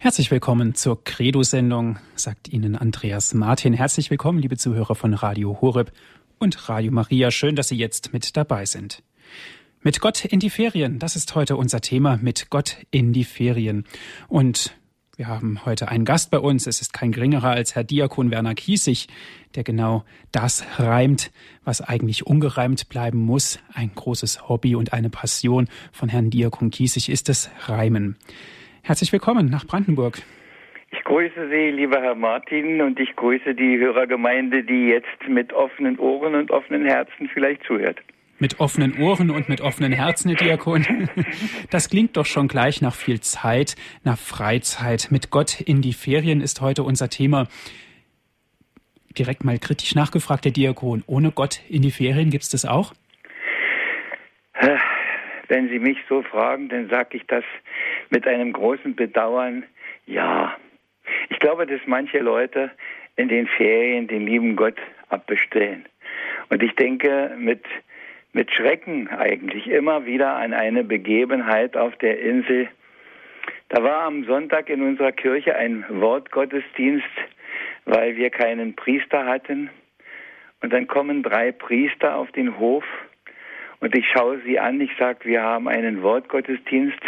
Herzlich willkommen zur Credo-Sendung, sagt Ihnen Andreas Martin. Herzlich willkommen, liebe Zuhörer von Radio Horeb und Radio Maria. Schön, dass Sie jetzt mit dabei sind. Mit Gott in die Ferien, das ist heute unser Thema, mit Gott in die Ferien. Und wir haben heute einen Gast bei uns. Es ist kein geringerer als Herr Diakon Werner Kiesig, der genau das reimt, was eigentlich ungereimt bleiben muss. Ein großes Hobby und eine Passion von Herrn Diakon Kiesig ist das Reimen. Herzlich willkommen nach Brandenburg. Ich grüße Sie, lieber Herr Martin, und ich grüße die Hörergemeinde, die jetzt mit offenen Ohren und offenen Herzen vielleicht zuhört. Mit offenen Ohren und mit offenen Herzen, Herr Diakon. Das klingt doch schon gleich nach viel Zeit, nach Freizeit. Mit Gott in die Ferien ist heute unser Thema. Direkt mal kritisch nachgefragt, Herr Diakon. Ohne Gott in die Ferien gibt es das auch? Wenn Sie mich so fragen, dann sage ich das mit einem großen Bedauern, ja. Ich glaube, dass manche Leute in den Ferien den lieben Gott abbestellen. Und ich denke mit, mit Schrecken eigentlich immer wieder an eine Begebenheit auf der Insel. Da war am Sonntag in unserer Kirche ein Wortgottesdienst, weil wir keinen Priester hatten. Und dann kommen drei Priester auf den Hof und ich schaue sie an, ich sage, wir haben einen Wortgottesdienst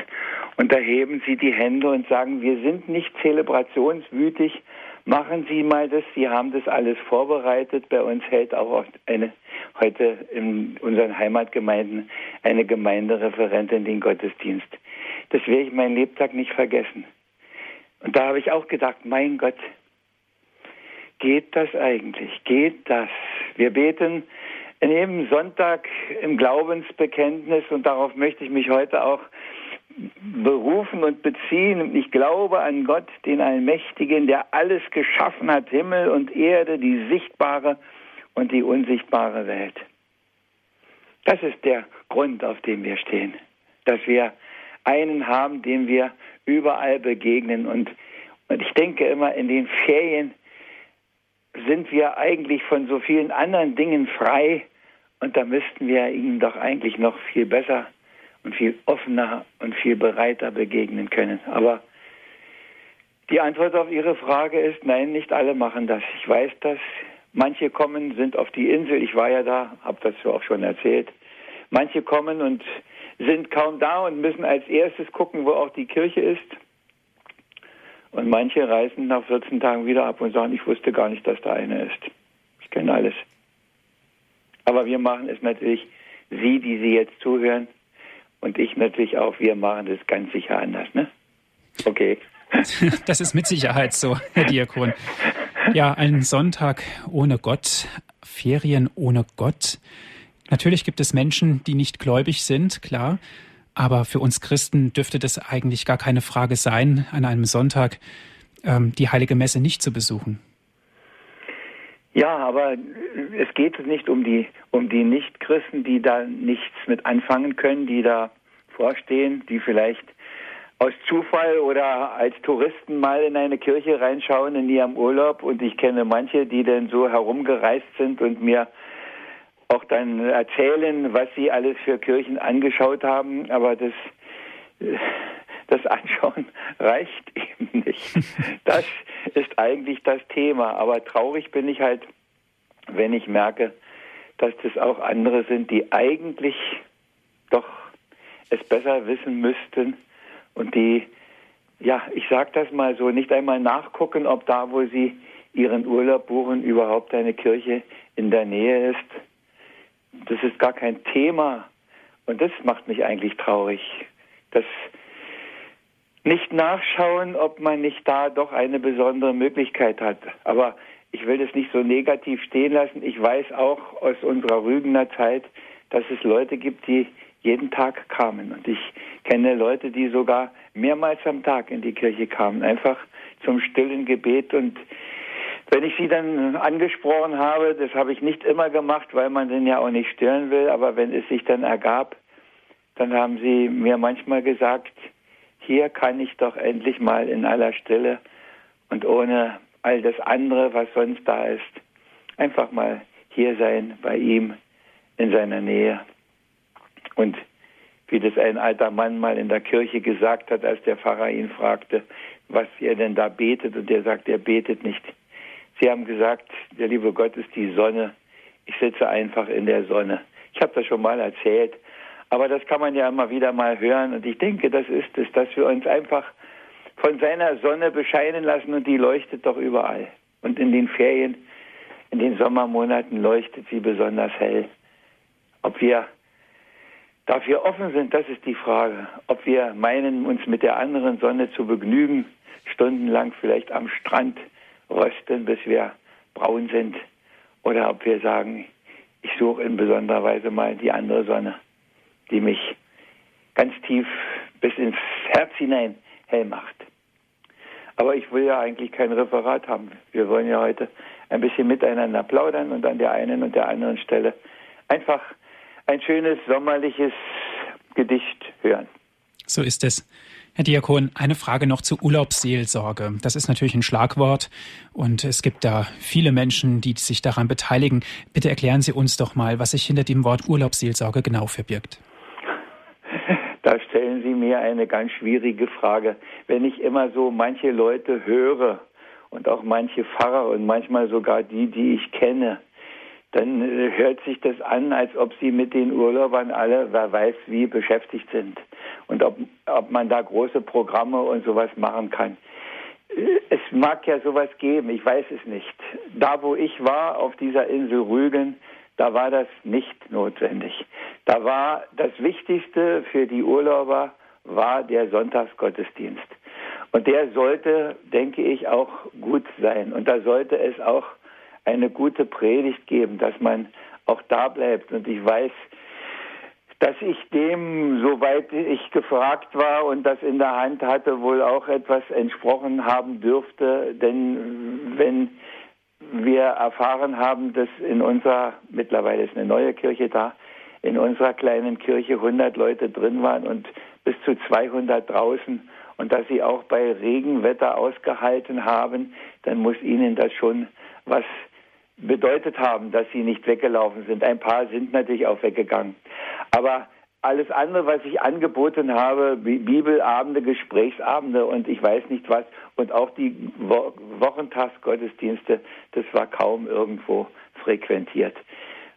und da heben sie die Hände und sagen, wir sind nicht zelebrationswütig, machen Sie mal das, Sie haben das alles vorbereitet. Bei uns hält auch eine, heute in unseren Heimatgemeinden eine Gemeindereferentin den Gottesdienst. Das werde ich meinen Lebtag nicht vergessen. Und da habe ich auch gedacht, mein Gott, geht das eigentlich? Geht das? Wir beten in jedem Sonntag im Glaubensbekenntnis und darauf möchte ich mich heute auch berufen und beziehen. Ich glaube an Gott, den Allmächtigen, der alles geschaffen hat, Himmel und Erde, die sichtbare und die unsichtbare Welt. Das ist der Grund, auf dem wir stehen, dass wir einen haben, dem wir überall begegnen. Und, und ich denke immer, in den Ferien sind wir eigentlich von so vielen anderen Dingen frei, und da müssten wir ihm doch eigentlich noch viel besser und viel offener und viel bereiter begegnen können. Aber die Antwort auf Ihre Frage ist, nein, nicht alle machen das. Ich weiß das. Manche kommen, sind auf die Insel. Ich war ja da, habe das auch schon erzählt. Manche kommen und sind kaum da und müssen als erstes gucken, wo auch die Kirche ist. Und manche reisen nach 14 Tagen wieder ab und sagen, ich wusste gar nicht, dass da eine ist. Ich kenne alles. Aber wir machen es natürlich, Sie, die Sie jetzt zuhören, und ich natürlich auch, wir machen das ganz sicher anders, ne? Okay. Das ist mit Sicherheit so, Herr Diakon. Ja, ein Sonntag ohne Gott, Ferien ohne Gott. Natürlich gibt es Menschen, die nicht gläubig sind, klar. Aber für uns Christen dürfte das eigentlich gar keine Frage sein, an einem Sonntag ähm, die heilige Messe nicht zu besuchen. Ja, aber es geht nicht um die, um die Nichtchristen, die da nichts mit anfangen können, die da vorstehen, die vielleicht aus Zufall oder als Touristen mal in eine Kirche reinschauen in ihrem Urlaub. Und ich kenne manche, die dann so herumgereist sind und mir auch dann erzählen, was sie alles für Kirchen angeschaut haben. Aber das, das Anschauen reicht nicht. Das ist eigentlich das Thema. Aber traurig bin ich halt, wenn ich merke, dass das auch andere sind, die eigentlich doch es besser wissen müssten und die, ja, ich sage das mal so, nicht einmal nachgucken, ob da, wo sie ihren Urlaub buchen, überhaupt eine Kirche in der Nähe ist. Das ist gar kein Thema und das macht mich eigentlich traurig. Das nicht nachschauen, ob man nicht da doch eine besondere Möglichkeit hat. Aber ich will das nicht so negativ stehen lassen. Ich weiß auch aus unserer Rügener Zeit, dass es Leute gibt, die jeden Tag kamen. Und ich kenne Leute, die sogar mehrmals am Tag in die Kirche kamen, einfach zum stillen Gebet. Und wenn ich sie dann angesprochen habe, das habe ich nicht immer gemacht, weil man den ja auch nicht stören will, aber wenn es sich dann ergab, dann haben sie mir manchmal gesagt, hier kann ich doch endlich mal in aller Stille und ohne all das andere, was sonst da ist, einfach mal hier sein bei ihm in seiner Nähe. Und wie das ein alter Mann mal in der Kirche gesagt hat, als der Pfarrer ihn fragte, was er denn da betet und der sagt, er betet nicht. Sie haben gesagt, der liebe Gott ist die Sonne. Ich sitze einfach in der Sonne. Ich habe das schon mal erzählt, aber das kann man ja immer wieder mal hören und ich denke, das ist es, dass wir uns einfach von seiner Sonne bescheinen lassen und die leuchtet doch überall. Und in den Ferien, in den Sommermonaten leuchtet sie besonders hell. Ob wir dafür offen sind, das ist die Frage. Ob wir meinen, uns mit der anderen Sonne zu begnügen, stundenlang vielleicht am Strand rösten, bis wir braun sind, oder ob wir sagen, ich suche in besonderer Weise mal die andere Sonne, die mich ganz tief bis ins Herz hinein hell macht. Aber ich will ja eigentlich kein Referat haben. Wir wollen ja heute ein bisschen miteinander plaudern und an der einen und der anderen Stelle einfach ein schönes sommerliches Gedicht hören. So ist es. Herr Diakon, eine Frage noch zur Urlaubsseelsorge. Das ist natürlich ein Schlagwort und es gibt da viele Menschen, die sich daran beteiligen. Bitte erklären Sie uns doch mal, was sich hinter dem Wort Urlaubsseelsorge genau verbirgt. Da stellen Sie mir eine ganz schwierige Frage. Wenn ich immer so manche Leute höre und auch manche Pfarrer und manchmal sogar die, die ich kenne, dann äh, hört sich das an, als ob sie mit den Urlaubern alle, wer weiß wie, beschäftigt sind. Und ob, ob man da große Programme und sowas machen kann. Äh, es mag ja sowas geben, ich weiß es nicht. Da, wo ich war, auf dieser Insel Rügen, da war das nicht notwendig. Da war das Wichtigste für die Urlauber war der Sonntagsgottesdienst. Und der sollte, denke ich, auch gut sein. Und da sollte es auch eine gute Predigt geben, dass man auch da bleibt. Und ich weiß, dass ich dem, soweit ich gefragt war und das in der Hand hatte, wohl auch etwas entsprochen haben dürfte. Denn wenn wir erfahren haben, dass in unserer, mittlerweile ist eine neue Kirche da, in unserer kleinen Kirche 100 Leute drin waren und bis zu 200 draußen und dass sie auch bei Regenwetter ausgehalten haben, dann muss ihnen das schon was bedeutet haben, dass sie nicht weggelaufen sind. Ein paar sind natürlich auch weggegangen. Aber alles andere, was ich angeboten habe, Bibelabende, Gesprächsabende und ich weiß nicht was, und auch die Wo Wochentagsgottesdienste, das war kaum irgendwo frequentiert.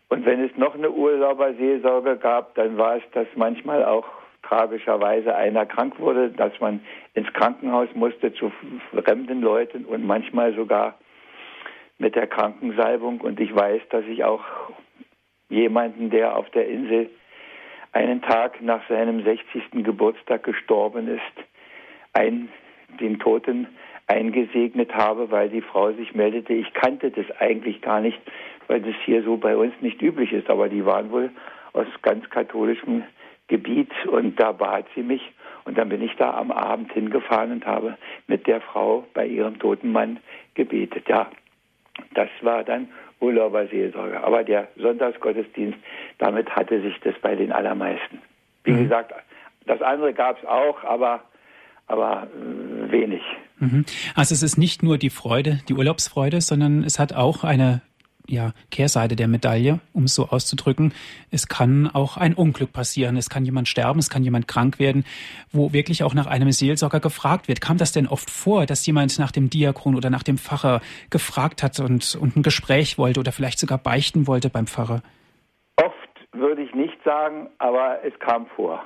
Und wenn es noch eine Urlauberseelsorge gab, dann war es, dass manchmal auch tragischerweise einer krank wurde, dass man ins Krankenhaus musste zu fremden Leuten und manchmal sogar mit der Krankensalbung. Und ich weiß, dass ich auch jemanden, der auf der Insel einen Tag nach seinem 60. Geburtstag gestorben ist, ein, den Toten eingesegnet habe, weil die Frau sich meldete. Ich kannte das eigentlich gar nicht, weil das hier so bei uns nicht üblich ist. Aber die waren wohl aus ganz katholischem Gebiet und da bat sie mich. Und dann bin ich da am Abend hingefahren und habe mit der Frau bei ihrem toten Mann gebetet. Ja, das war dann Urlauberseelsorge. Aber der Sonntagsgottesdienst, damit hatte sich das bei den allermeisten. Wie mhm. gesagt, das andere gab es auch, aber, aber äh, wenig. Mhm. Also es ist nicht nur die Freude, die Urlaubsfreude, sondern es hat auch eine ja, Kehrseite der Medaille, um es so auszudrücken. Es kann auch ein Unglück passieren. Es kann jemand sterben, es kann jemand krank werden, wo wirklich auch nach einem Seelsorger gefragt wird. Kam das denn oft vor, dass jemand nach dem Diakon oder nach dem Pfarrer gefragt hat und, und ein Gespräch wollte oder vielleicht sogar beichten wollte beim Pfarrer? Oft würde ich nicht sagen, aber es kam vor.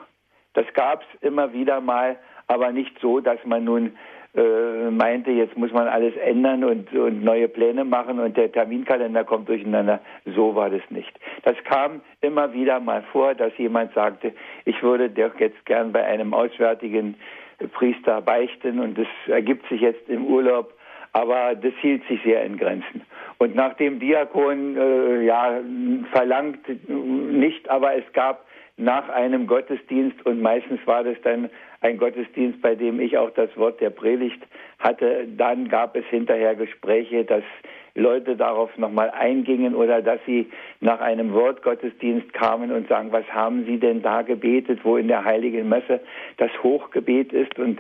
Das gab es immer wieder mal, aber nicht so, dass man nun äh, meinte, jetzt muss man alles ändern und, und neue Pläne machen und der Terminkalender kommt durcheinander. So war das nicht. Das kam immer wieder mal vor, dass jemand sagte, ich würde doch jetzt gern bei einem auswärtigen Priester beichten und das ergibt sich jetzt im Urlaub, aber das hielt sich sehr in Grenzen. Und nach dem Diakon, äh, ja, verlangt nicht, aber es gab nach einem Gottesdienst und meistens war das dann ein Gottesdienst, bei dem ich auch das Wort der Predigt hatte. Dann gab es hinterher Gespräche, dass Leute darauf nochmal eingingen oder dass sie nach einem Wortgottesdienst kamen und sagen, was haben Sie denn da gebetet, wo in der Heiligen Messe das Hochgebet ist. Und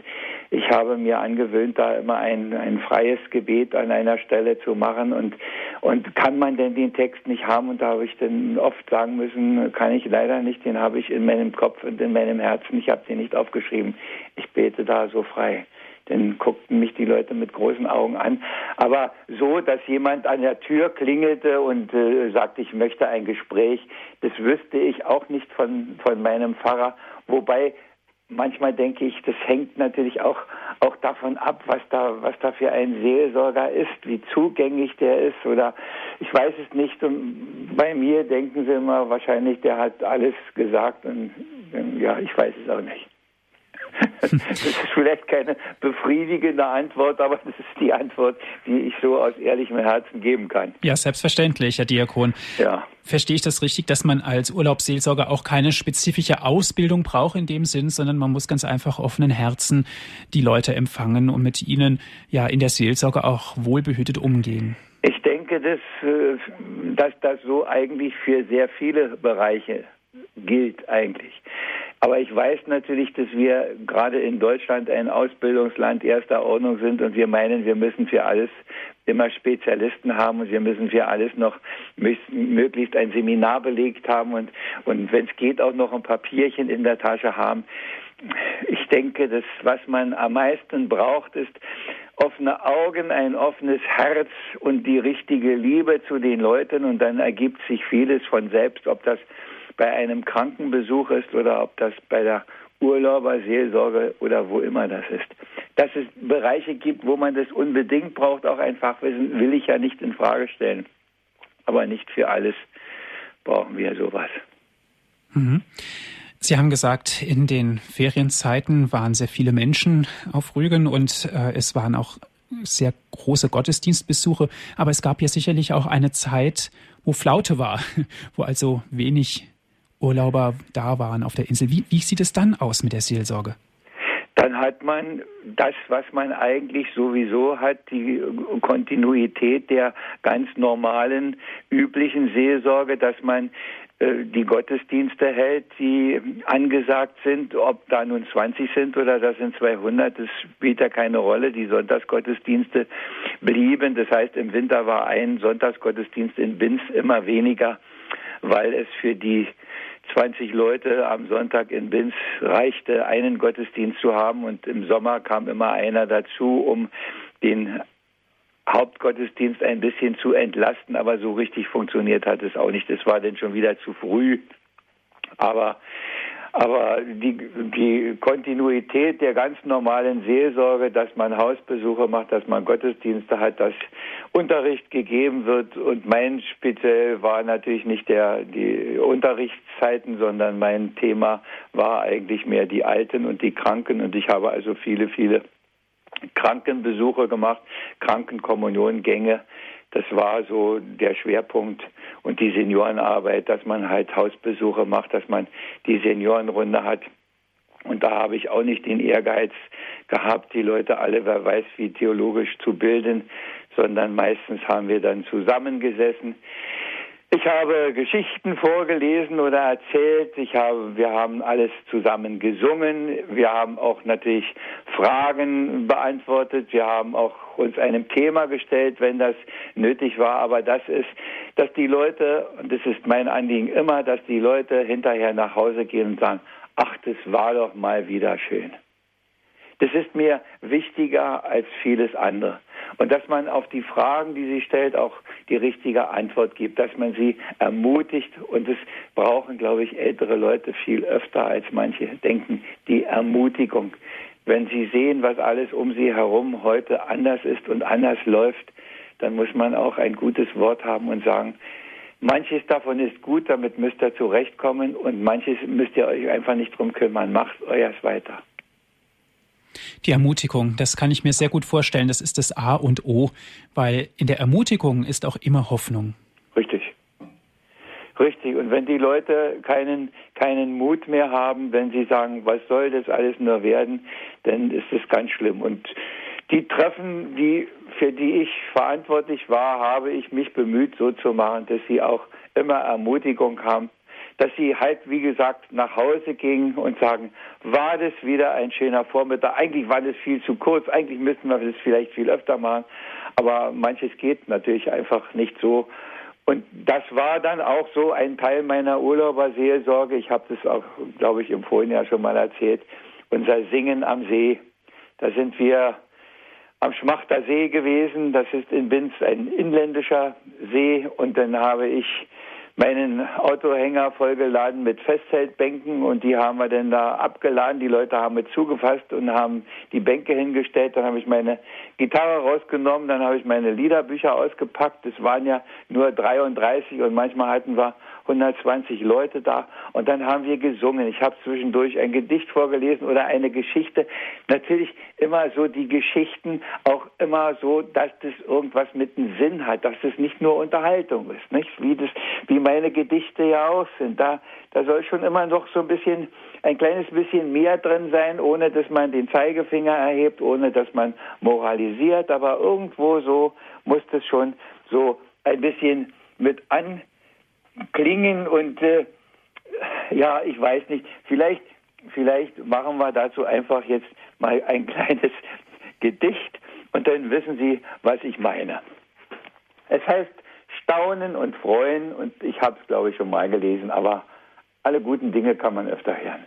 ich habe mir angewöhnt, da immer ein, ein freies Gebet an einer Stelle zu machen. Und, und kann man denn den Text nicht haben? Und da habe ich dann oft sagen müssen, kann ich leider nicht, den habe ich in meinem Kopf und in meinem Herzen, ich habe den nicht aufgeschrieben. Ich bete da so frei. Dann guckten mich die Leute mit großen Augen an. Aber so, dass jemand an der Tür klingelte und äh, sagte, ich möchte ein Gespräch, das wüsste ich auch nicht von, von meinem Pfarrer. Wobei manchmal denke ich, das hängt natürlich auch, auch davon ab, was da, was da für ein Seelsorger ist, wie zugänglich der ist oder ich weiß es nicht. Und bei mir denken sie immer wahrscheinlich, der hat alles gesagt und ja, ich weiß es auch nicht. Das ist vielleicht keine befriedigende Antwort, aber das ist die Antwort, die ich so aus ehrlichem Herzen geben kann. Ja, selbstverständlich, Herr Diakon. Ja. Verstehe ich das richtig, dass man als Urlaubsseelsorger auch keine spezifische Ausbildung braucht in dem Sinn, sondern man muss ganz einfach offenen Herzen die Leute empfangen und mit ihnen ja in der Seelsorge auch wohlbehütet umgehen? Ich denke, dass, äh, dass das so eigentlich für sehr viele Bereiche gilt eigentlich. Aber ich weiß natürlich, dass wir gerade in Deutschland ein Ausbildungsland erster Ordnung sind und wir meinen, wir müssen für alles immer Spezialisten haben und wir müssen für alles noch möglichst ein Seminar belegt haben und, und wenn es geht auch noch ein Papierchen in der Tasche haben. Ich denke, das, was man am meisten braucht, ist offene Augen, ein offenes Herz und die richtige Liebe zu den Leuten und dann ergibt sich vieles von selbst, ob das bei einem Krankenbesuch ist oder ob das bei der Urlauberseelsorge oder wo immer das ist. Dass es Bereiche gibt, wo man das unbedingt braucht, auch ein Fachwissen, will ich ja nicht in Frage stellen. Aber nicht für alles brauchen wir sowas. Mhm. Sie haben gesagt, in den Ferienzeiten waren sehr viele Menschen auf Rügen und äh, es waren auch sehr große Gottesdienstbesuche. Aber es gab ja sicherlich auch eine Zeit, wo Flaute war, wo also wenig Urlauber da waren auf der Insel. Wie, wie sieht es dann aus mit der Seelsorge? Dann hat man das, was man eigentlich sowieso hat, die Kontinuität der ganz normalen, üblichen Seelsorge, dass man äh, die Gottesdienste hält, die angesagt sind, ob da nun 20 sind oder das sind 200, das spielt ja keine Rolle. Die Sonntagsgottesdienste blieben. Das heißt, im Winter war ein Sonntagsgottesdienst in Binz immer weniger, weil es für die 20 Leute am Sonntag in Binz reichte, einen Gottesdienst zu haben und im Sommer kam immer einer dazu, um den Hauptgottesdienst ein bisschen zu entlasten, aber so richtig funktioniert hat es auch nicht. Das war denn schon wieder zu früh. Aber aber die, die Kontinuität der ganz normalen Seelsorge, dass man Hausbesuche macht, dass man Gottesdienste hat, dass Unterricht gegeben wird. Und mein speziell war natürlich nicht der, die Unterrichtszeiten, sondern mein Thema war eigentlich mehr die Alten und die Kranken. Und ich habe also viele, viele Krankenbesuche gemacht, Krankenkommuniongänge. Das war so der Schwerpunkt und die Seniorenarbeit, dass man halt Hausbesuche macht, dass man die Seniorenrunde hat. Und da habe ich auch nicht den Ehrgeiz gehabt, die Leute alle, wer weiß, wie theologisch zu bilden, sondern meistens haben wir dann zusammengesessen. Ich habe Geschichten vorgelesen oder erzählt. Ich habe, wir haben alles zusammen gesungen. Wir haben auch natürlich Fragen beantwortet. Wir haben auch uns einem Thema gestellt, wenn das nötig war. Aber das ist, dass die Leute, und das ist mein Anliegen immer, dass die Leute hinterher nach Hause gehen und sagen, ach, das war doch mal wieder schön. Das ist mir wichtiger als vieles andere. Und dass man auf die Fragen, die sie stellt, auch die richtige Antwort gibt, dass man sie ermutigt. Und das brauchen, glaube ich, ältere Leute viel öfter als manche denken, die Ermutigung. Wenn sie sehen, was alles um sie herum heute anders ist und anders läuft, dann muss man auch ein gutes Wort haben und sagen, manches davon ist gut, damit müsst ihr zurechtkommen und manches müsst ihr euch einfach nicht drum kümmern. Macht euers weiter. Die Ermutigung, das kann ich mir sehr gut vorstellen. Das ist das A und O, weil in der Ermutigung ist auch immer Hoffnung. Richtig. Richtig. Und wenn die Leute keinen, keinen Mut mehr haben, wenn sie sagen, was soll das alles nur werden, dann ist es ganz schlimm. Und die Treffen, die, für die ich verantwortlich war, habe ich mich bemüht, so zu machen, dass sie auch immer Ermutigung haben, dass sie halt, wie gesagt, nach Hause gingen und sagen, war das wieder ein schöner Vormittag? Eigentlich war das viel zu kurz, eigentlich müssten wir das vielleicht viel öfter machen, aber manches geht natürlich einfach nicht so. Und das war dann auch so ein Teil meiner Urlauberseelsorge. Ich habe das auch, glaube ich, im Vorhinein ja schon mal erzählt. Unser Singen am See, Da sind wir am Schmachter See gewesen. Das ist in Binz ein inländischer See. Und dann habe ich meinen Autohänger vollgeladen mit Festzeltbänken und die haben wir dann da abgeladen. Die Leute haben mit zugefasst und haben die Bänke hingestellt. Dann habe ich meine Gitarre rausgenommen, dann habe ich meine Liederbücher ausgepackt. Es waren ja nur 33 und manchmal hatten wir 120 Leute da und dann haben wir gesungen. Ich habe zwischendurch ein Gedicht vorgelesen oder eine Geschichte. Natürlich immer so die Geschichten auch immer so, dass das irgendwas mit einem Sinn hat, dass das nicht nur Unterhaltung ist, nicht? Wie das, wie meine Gedichte ja auch sind. Da, da soll schon immer noch so ein bisschen, ein kleines bisschen mehr drin sein, ohne dass man den Zeigefinger erhebt, ohne dass man moralisiert, aber irgendwo so muss das schon so ein bisschen mit an klingen und äh, ja, ich weiß nicht, vielleicht, vielleicht machen wir dazu einfach jetzt mal ein kleines Gedicht und dann wissen Sie, was ich meine. Es heißt Staunen und Freuen und ich habe es, glaube ich, schon mal gelesen, aber alle guten Dinge kann man öfter hören.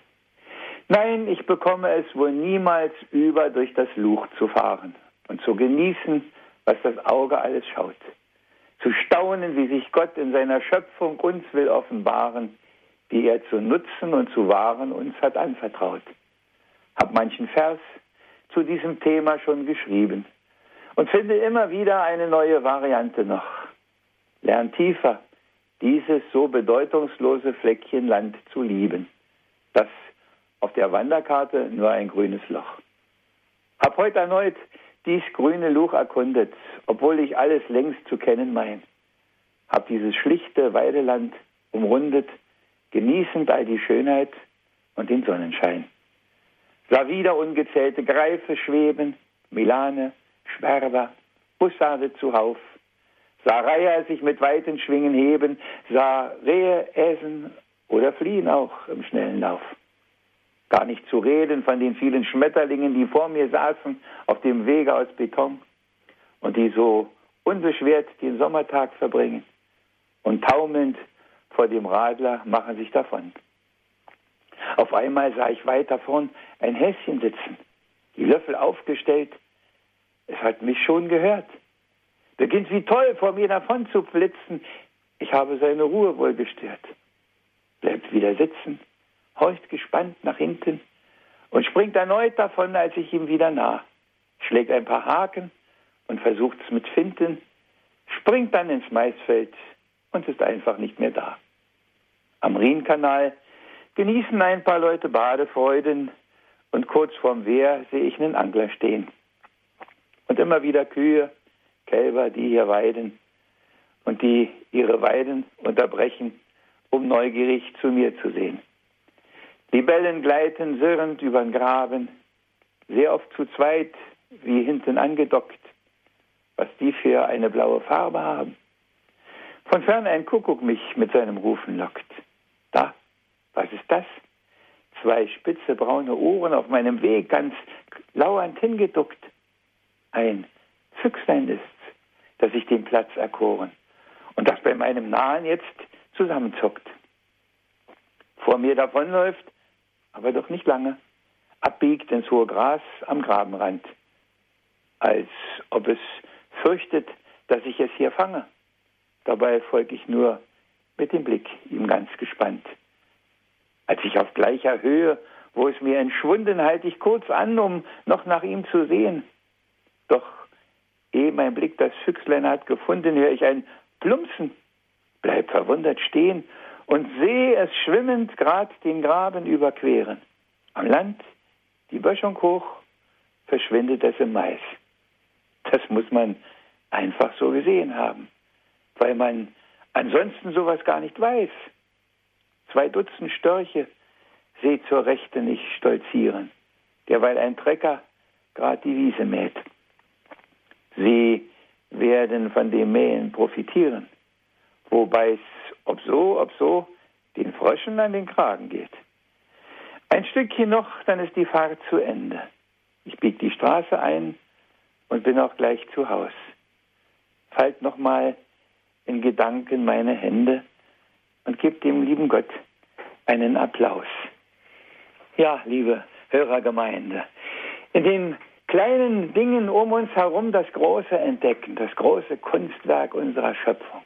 Nein, ich bekomme es wohl niemals über, durch das Luch zu fahren und zu genießen, was das Auge alles schaut zu staunen, wie sich Gott in seiner Schöpfung uns will offenbaren, die er zu nutzen und zu wahren uns hat anvertraut. Hab manchen Vers zu diesem Thema schon geschrieben und finde immer wieder eine neue Variante noch. Lern tiefer dieses so bedeutungslose Fleckchen Land zu lieben, das auf der Wanderkarte nur ein grünes Loch. Hab heute erneut dies grüne Luch erkundet, obwohl ich alles längst zu kennen mein. Hab dieses schlichte Weideland umrundet, genießend all die Schönheit und den Sonnenschein. Sah wieder ungezählte Greife schweben, Milane, Schwerber, Bussarde zuhauf. Sah Reiher sich mit weiten Schwingen heben, sah Rehe äsen oder fliehen auch im schnellen Lauf. Gar nicht zu reden von den vielen Schmetterlingen, die vor mir saßen auf dem Wege aus Beton und die so unbeschwert den Sommertag verbringen und taumelnd vor dem Radler machen sich davon. Auf einmal sah ich weiter vorn ein Häschen sitzen, die Löffel aufgestellt. Es hat mich schon gehört. Beginnt wie toll vor mir davon zu flitzen. Ich habe seine Ruhe wohl gestört. Bleibt wieder sitzen, horcht gespannt nach hinten und springt erneut davon, als ich ihm wieder nah. Schlägt ein paar Haken und versucht's mit Finten, springt dann ins Maisfeld und ist einfach nicht mehr da. Am Rhinkanal genießen ein paar Leute Badefreuden und kurz vorm Wehr sehe ich einen Angler stehen. Und immer wieder Kühe, Kälber, die hier weiden und die ihre Weiden unterbrechen, um neugierig zu mir zu sehen. Libellen gleiten sirrend übern Graben, sehr oft zu zweit, wie hinten angedockt, was die für eine blaue Farbe haben. Von fern ein Kuckuck mich mit seinem Rufen lockt. Da, was ist das? Zwei spitze braune Ohren auf meinem Weg, ganz lauernd hingeduckt. Ein Füchslein ist's, das ich den Platz erkoren und das bei meinem Nahen jetzt zusammenzuckt. Vor mir davonläuft, aber doch nicht lange, abbiegt ins hohe Gras am Grabenrand, als ob es fürchtet, dass ich es hier fange. Dabei folge ich nur mit dem Blick ihm ganz gespannt. Als ich auf gleicher Höhe, wo es mir entschwunden, halte ich kurz an, um noch nach ihm zu sehen. Doch ehe mein Blick das Füchslein hat gefunden, höre ich ein Plumpsen, bleib verwundert stehen und sehe es schwimmend grad den Graben überqueren. Am Land, die Böschung hoch, verschwindet es im Mais. Das muss man einfach so gesehen haben weil man ansonsten sowas gar nicht weiß. Zwei Dutzend Störche seht zur Rechte nicht stolzieren, derweil ein Trecker grad die Wiese mäht. Sie werden von dem Mähen profitieren, wobei es, ob so, ob so, den Fröschen an den Kragen geht. Ein Stückchen noch, dann ist die Fahrt zu Ende. Ich bieg die Straße ein und bin auch gleich zu Haus. Falt nochmal in Gedanken meine Hände und gebe dem lieben Gott einen Applaus. Ja, liebe Hörergemeinde, in den kleinen Dingen um uns herum das Große entdecken, das große Kunstwerk unserer Schöpfung.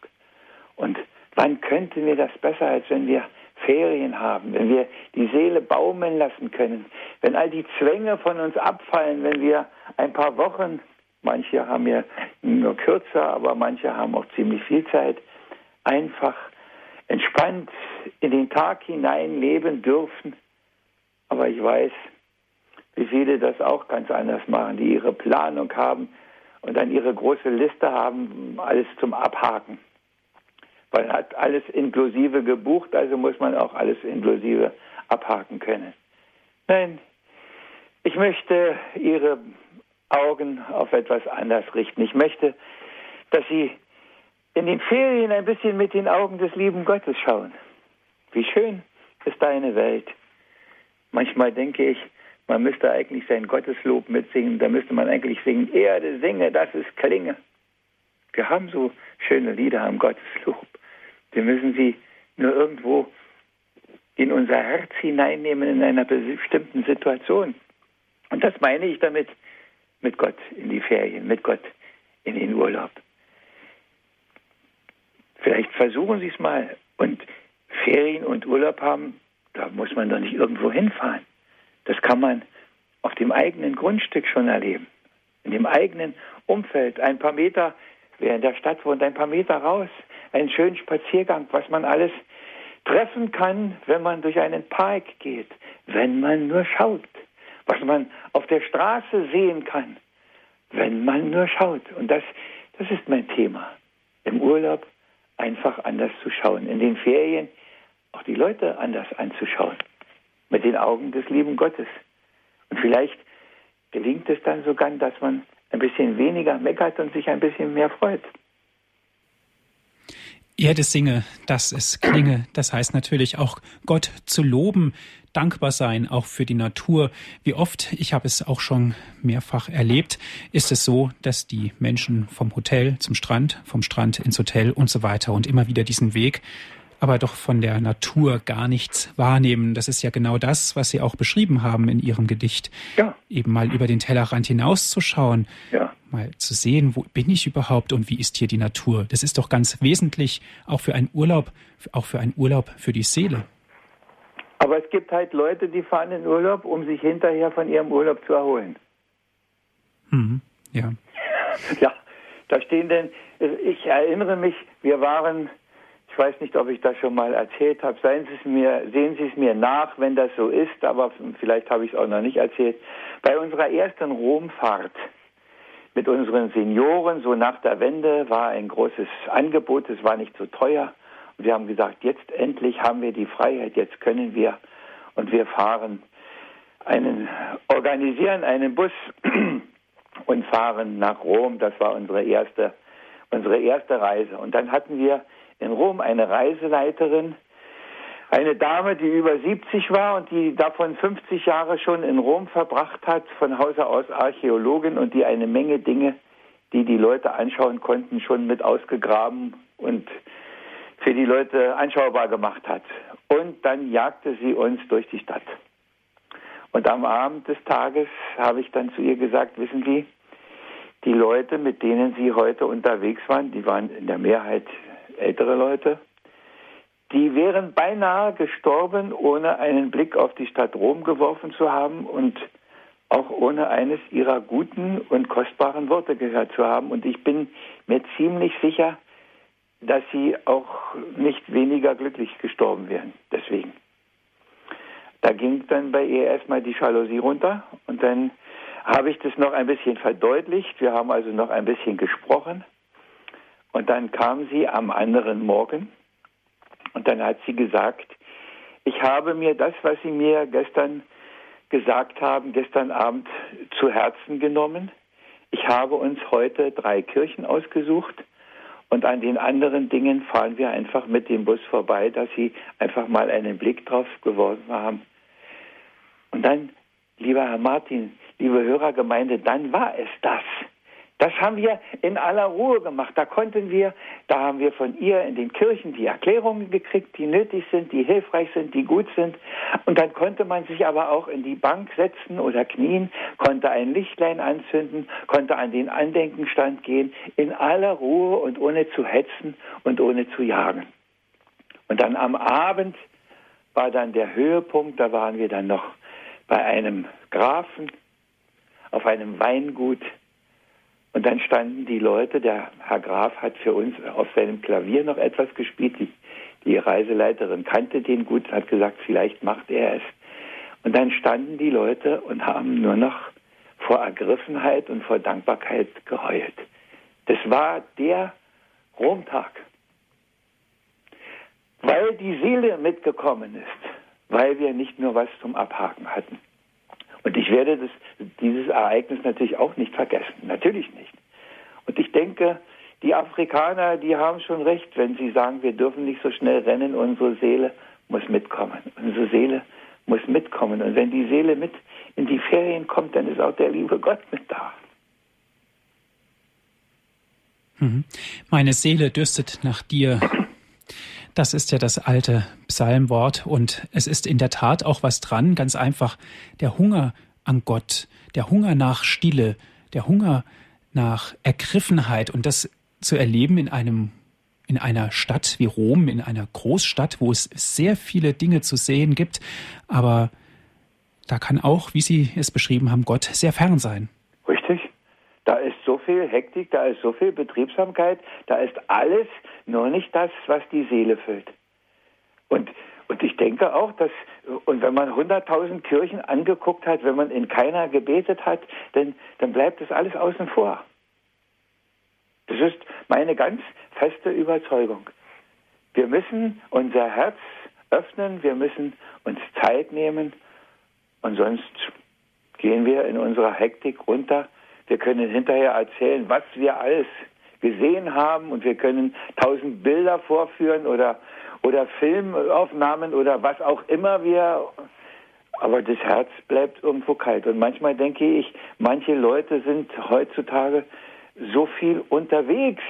Und wann könnten wir das besser, als wenn wir Ferien haben, wenn wir die Seele baumeln lassen können, wenn all die Zwänge von uns abfallen, wenn wir ein paar Wochen, manche haben ja nur kürzer, aber manche haben auch ziemlich viel Zeit, einfach entspannt in den Tag hinein leben dürfen. Aber ich weiß, wie viele das auch ganz anders machen, die ihre Planung haben und dann ihre große Liste haben, alles zum Abhaken. Weil hat alles inklusive gebucht, also muss man auch alles inklusive abhaken können. Nein, ich möchte Ihre Augen auf etwas anders richten. Ich möchte, dass Sie in den Ferien ein bisschen mit den Augen des lieben Gottes schauen. Wie schön ist deine Welt. Manchmal denke ich, man müsste eigentlich sein Gotteslob mitsingen. Da müsste man eigentlich singen, Erde singe, dass es klinge. Wir haben so schöne Lieder am Gotteslob. Wir müssen sie nur irgendwo in unser Herz hineinnehmen in einer bestimmten Situation. Und das meine ich damit mit Gott in die Ferien, mit Gott in den Urlaub. Vielleicht versuchen Sie es mal. Und Ferien und Urlaub haben, da muss man doch nicht irgendwo hinfahren. Das kann man auf dem eigenen Grundstück schon erleben. In dem eigenen Umfeld. Ein paar Meter, wer in der Stadt wohnt, ein paar Meter raus. Einen schönen Spaziergang, was man alles treffen kann, wenn man durch einen Park geht. Wenn man nur schaut. Was man auf der Straße sehen kann. Wenn man nur schaut. Und das, das ist mein Thema. Im Urlaub einfach anders zu schauen. In den Ferien auch die Leute anders anzuschauen. Mit den Augen des lieben Gottes. Und vielleicht gelingt es dann sogar, dass man ein bisschen weniger meckert und sich ein bisschen mehr freut. Erde singe, dass es klinge. Das heißt natürlich auch Gott zu loben, dankbar sein, auch für die Natur. Wie oft, ich habe es auch schon mehrfach erlebt, ist es so, dass die Menschen vom Hotel zum Strand, vom Strand ins Hotel und so weiter und immer wieder diesen Weg aber doch von der Natur gar nichts wahrnehmen. Das ist ja genau das, was Sie auch beschrieben haben in Ihrem Gedicht. Ja. Eben mal über den Tellerrand hinauszuschauen, ja. mal zu sehen, wo bin ich überhaupt und wie ist hier die Natur. Das ist doch ganz wesentlich, auch für einen Urlaub, auch für einen Urlaub für die Seele. Aber es gibt halt Leute, die fahren in Urlaub, um sich hinterher von ihrem Urlaub zu erholen. Mhm. Ja. Ja, da stehen denn, ich erinnere mich, wir waren ich weiß nicht, ob ich das schon mal erzählt habe. Seien Sie es mir, sehen Sie es mir nach, wenn das so ist, aber vielleicht habe ich es auch noch nicht erzählt. Bei unserer ersten Romfahrt mit unseren Senioren, so nach der Wende, war ein großes Angebot, es war nicht so teuer. Und wir haben gesagt, jetzt endlich haben wir die Freiheit, jetzt können wir und wir fahren einen, organisieren einen Bus und fahren nach Rom. Das war unsere erste, unsere erste Reise. Und dann hatten wir in Rom eine Reiseleiterin, eine Dame, die über 70 war und die davon 50 Jahre schon in Rom verbracht hat, von Hause aus Archäologin und die eine Menge Dinge, die die Leute anschauen konnten, schon mit ausgegraben und für die Leute anschaubar gemacht hat. Und dann jagte sie uns durch die Stadt. Und am Abend des Tages habe ich dann zu ihr gesagt, wissen Sie, die Leute, mit denen Sie heute unterwegs waren, die waren in der Mehrheit ältere Leute, die wären beinahe gestorben, ohne einen Blick auf die Stadt Rom geworfen zu haben und auch ohne eines ihrer guten und kostbaren Worte gehört zu haben. Und ich bin mir ziemlich sicher, dass sie auch nicht weniger glücklich gestorben wären. Deswegen. Da ging dann bei ihr erstmal die Jalousie runter und dann habe ich das noch ein bisschen verdeutlicht. Wir haben also noch ein bisschen gesprochen. Und dann kam sie am anderen Morgen und dann hat sie gesagt, ich habe mir das, was Sie mir gestern gesagt haben, gestern Abend zu Herzen genommen. Ich habe uns heute drei Kirchen ausgesucht und an den anderen Dingen fahren wir einfach mit dem Bus vorbei, dass Sie einfach mal einen Blick drauf geworfen haben. Und dann, lieber Herr Martin, liebe Hörergemeinde, dann war es das Das haben wir in aller Ruhe gemacht. Da konnten wir, da haben wir von ihr in den Kirchen die Erklärungen gekriegt, die nötig sind, die hilfreich sind, die gut sind. Und dann konnte man sich aber auch in die Bank setzen oder knien, konnte ein Lichtlein anzünden, konnte an den Andenkenstand gehen, in aller Ruhe und ohne zu hetzen und ohne zu jagen. Und dann am Abend war dann der Höhepunkt, da waren wir dann noch bei einem Grafen auf einem Weingut und dann standen die Leute, der Herr Graf hat für uns auf seinem Klavier noch etwas gespielt. Die, die Reiseleiterin kannte den gut, hat gesagt, vielleicht macht er es. Und dann standen die Leute und haben nur noch vor Ergriffenheit und vor Dankbarkeit geheult. Das war der Romtag. Weil die Seele mitgekommen ist, weil wir nicht nur was zum Abhaken hatten. Und ich werde das, dieses Ereignis natürlich auch nicht vergessen. Natürlich nicht. Und ich denke, die Afrikaner, die haben schon recht, wenn sie sagen, wir dürfen nicht so schnell rennen, unsere Seele muss mitkommen. Unsere Seele muss mitkommen. Und wenn die Seele mit in die Ferien kommt, dann ist auch der liebe Gott mit da. Mhm. Meine Seele dürstet nach dir. Das ist ja das alte Psalmwort und es ist in der Tat auch was dran, ganz einfach der Hunger an Gott, der Hunger nach Stille, der Hunger nach Ergriffenheit und das zu erleben in einem in einer Stadt wie Rom, in einer Großstadt, wo es sehr viele Dinge zu sehen gibt, aber da kann auch, wie Sie es beschrieben haben, Gott sehr fern sein. Richtig. Da ist so viel Hektik, da ist so viel Betriebsamkeit, da ist alles, nur nicht das, was die Seele füllt. Und, und ich denke auch, dass, und wenn man 100.000 Kirchen angeguckt hat, wenn man in keiner gebetet hat, dann, dann bleibt das alles außen vor. Das ist meine ganz feste Überzeugung. Wir müssen unser Herz öffnen, wir müssen uns Zeit nehmen und sonst gehen wir in unserer Hektik runter wir können hinterher erzählen, was wir alles gesehen haben und wir können tausend Bilder vorführen oder, oder Filmaufnahmen oder was auch immer wir, aber das Herz bleibt irgendwo kalt. Und manchmal denke ich, manche Leute sind heutzutage so viel unterwegs,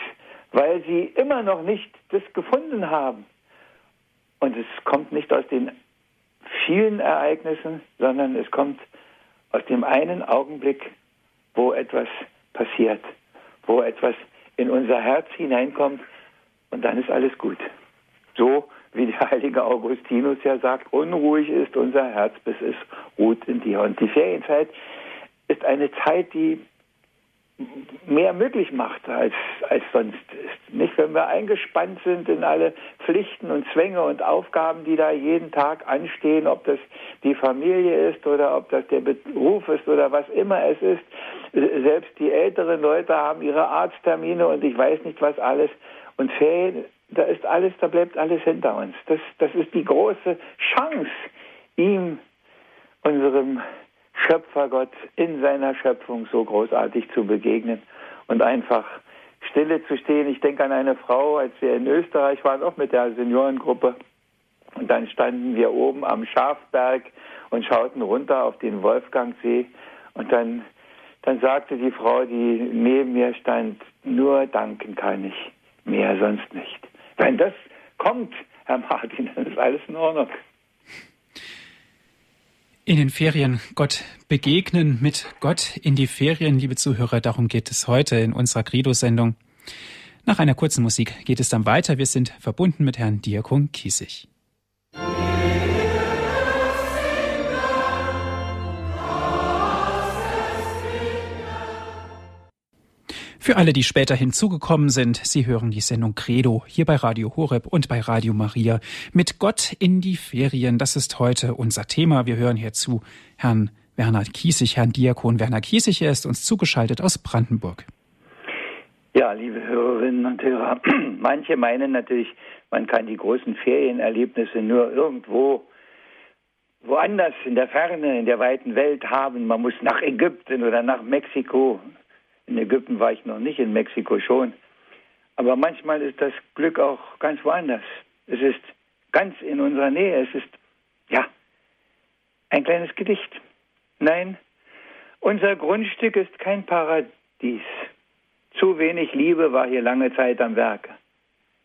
weil sie immer noch nicht das gefunden haben. Und es kommt nicht aus den vielen Ereignissen, sondern es kommt aus dem einen Augenblick, wo etwas passiert, wo etwas in unser Herz hineinkommt und dann ist alles gut. So wie der heilige Augustinus ja sagt, unruhig ist unser Herz, bis es ruht in dir. Und die Ferienzeit ist eine Zeit, die mehr möglich macht als, als sonst ist. Nicht, wenn wir eingespannt sind in alle Pflichten und Zwänge und Aufgaben, die da jeden Tag anstehen, ob das die Familie ist oder ob das der Beruf ist oder was immer es ist. Selbst die älteren Leute haben ihre Arzttermine und ich weiß nicht was alles. Und Ferien, da ist alles, da bleibt alles hinter uns. Das, das ist die große Chance, ihm, unserem Schöpfergott in seiner Schöpfung so großartig zu begegnen und einfach stille zu stehen. Ich denke an eine Frau, als wir in Österreich waren, auch mit der Seniorengruppe. Und dann standen wir oben am Schafberg und schauten runter auf den Wolfgangsee. Und dann, dann sagte die Frau, die neben mir stand, nur danken kann ich, mehr sonst nicht. Wenn das kommt, Herr Martin, dann ist alles in Ordnung in den Ferien Gott begegnen, mit Gott in die Ferien, liebe Zuhörer, darum geht es heute in unserer Credo-Sendung. Nach einer kurzen Musik geht es dann weiter. Wir sind verbunden mit Herrn Diakon Kiesig. Für alle, die später hinzugekommen sind, Sie hören die Sendung Credo hier bei Radio Horeb und bei Radio Maria. Mit Gott in die Ferien, das ist heute unser Thema. Wir hören hier zu Herrn Werner Kiesig, Herrn Diakon Werner Kiesig. Er ist uns zugeschaltet aus Brandenburg. Ja, liebe Hörerinnen und Hörer, manche meinen natürlich, man kann die großen Ferienerlebnisse nur irgendwo woanders in der Ferne, in der weiten Welt haben. Man muss nach Ägypten oder nach Mexiko. In Ägypten war ich noch nicht, in Mexiko schon. Aber manchmal ist das Glück auch ganz woanders. Es ist ganz in unserer Nähe. Es ist, ja, ein kleines Gedicht. Nein, unser Grundstück ist kein Paradies. zu wenig Liebe war hier lange Zeit am Werke.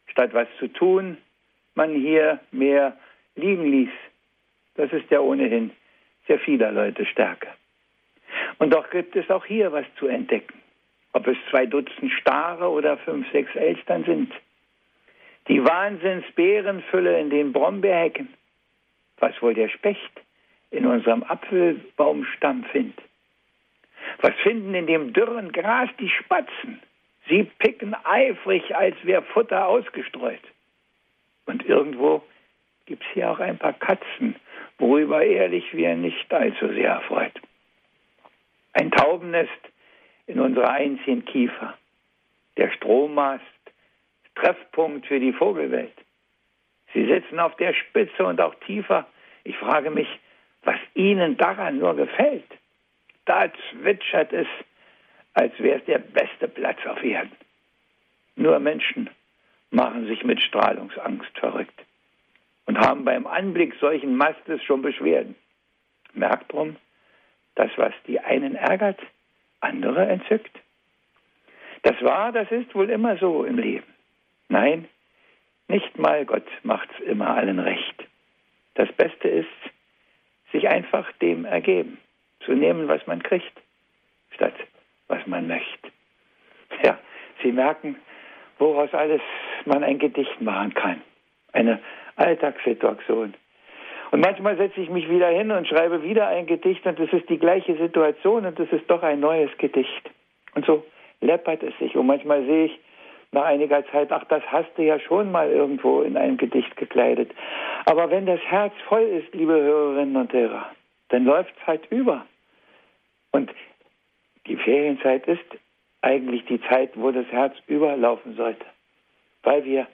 Statt was zu tun, man hier mehr liegen ließ. Das ist ja ohnehin sehr vieler Leute Stärke. Und doch gibt es auch hier was zu entdecken. Ob es zwei Dutzend Stare oder fünf, sechs Elstern sind. Die Wahnsinnsbeerenfülle in den Brombeerhecken. Was wohl der Specht in unserem Apfelbaumstamm findet. Was finden in dem dürren Gras die Spatzen? Sie picken eifrig, als wäre Futter ausgestreut. Und irgendwo gibt es hier auch ein paar Katzen, worüber ehrlich wir nicht allzu sehr erfreut. Ein Taubennest in unserer einzigen Kiefer. Der Strommast, Treffpunkt für die Vogelwelt. Sie sitzen auf der Spitze und auch tiefer. Ich frage mich, was ihnen daran nur gefällt. Da zwitschert es, als wäre es der beste Platz auf Erden. Nur Menschen machen sich mit Strahlungsangst verrückt und haben beim Anblick solchen Mastes schon Beschwerden. Merkt drum, das, was die einen ärgert, andere entzückt. Das war, das ist wohl immer so im Leben. Nein, nicht mal Gott macht's immer allen recht. Das Beste ist, sich einfach dem ergeben, zu nehmen, was man kriegt, statt was man möchte. Ja, Sie merken, woraus alles man ein Gedicht machen kann. Eine Alltagssituation. Und manchmal setze ich mich wieder hin und schreibe wieder ein Gedicht und es ist die gleiche Situation und es ist doch ein neues Gedicht. Und so läppert es sich. Und manchmal sehe ich nach einiger Zeit, ach, das hast du ja schon mal irgendwo in einem Gedicht gekleidet. Aber wenn das Herz voll ist, liebe Hörerinnen und Hörer, dann läuft es halt über. Und die Ferienzeit ist eigentlich die Zeit, wo das Herz überlaufen sollte, weil wir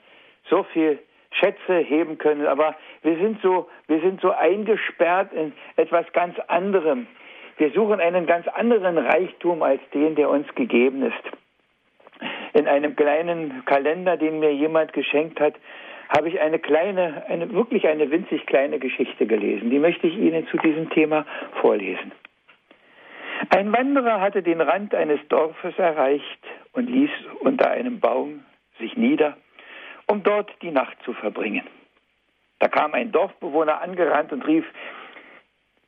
so viel Schätze heben können, aber wir sind so, wir sind so eingesperrt in etwas ganz anderem. Wir suchen einen ganz anderen Reichtum als den, der uns gegeben ist. In einem kleinen Kalender, den mir jemand geschenkt hat, habe ich eine kleine, eine, wirklich eine winzig kleine Geschichte gelesen. Die möchte ich Ihnen zu diesem Thema vorlesen. Ein Wanderer hatte den Rand eines Dorfes erreicht und ließ unter einem Baum sich nieder um dort die Nacht zu verbringen. Da kam ein Dorfbewohner angerannt und rief,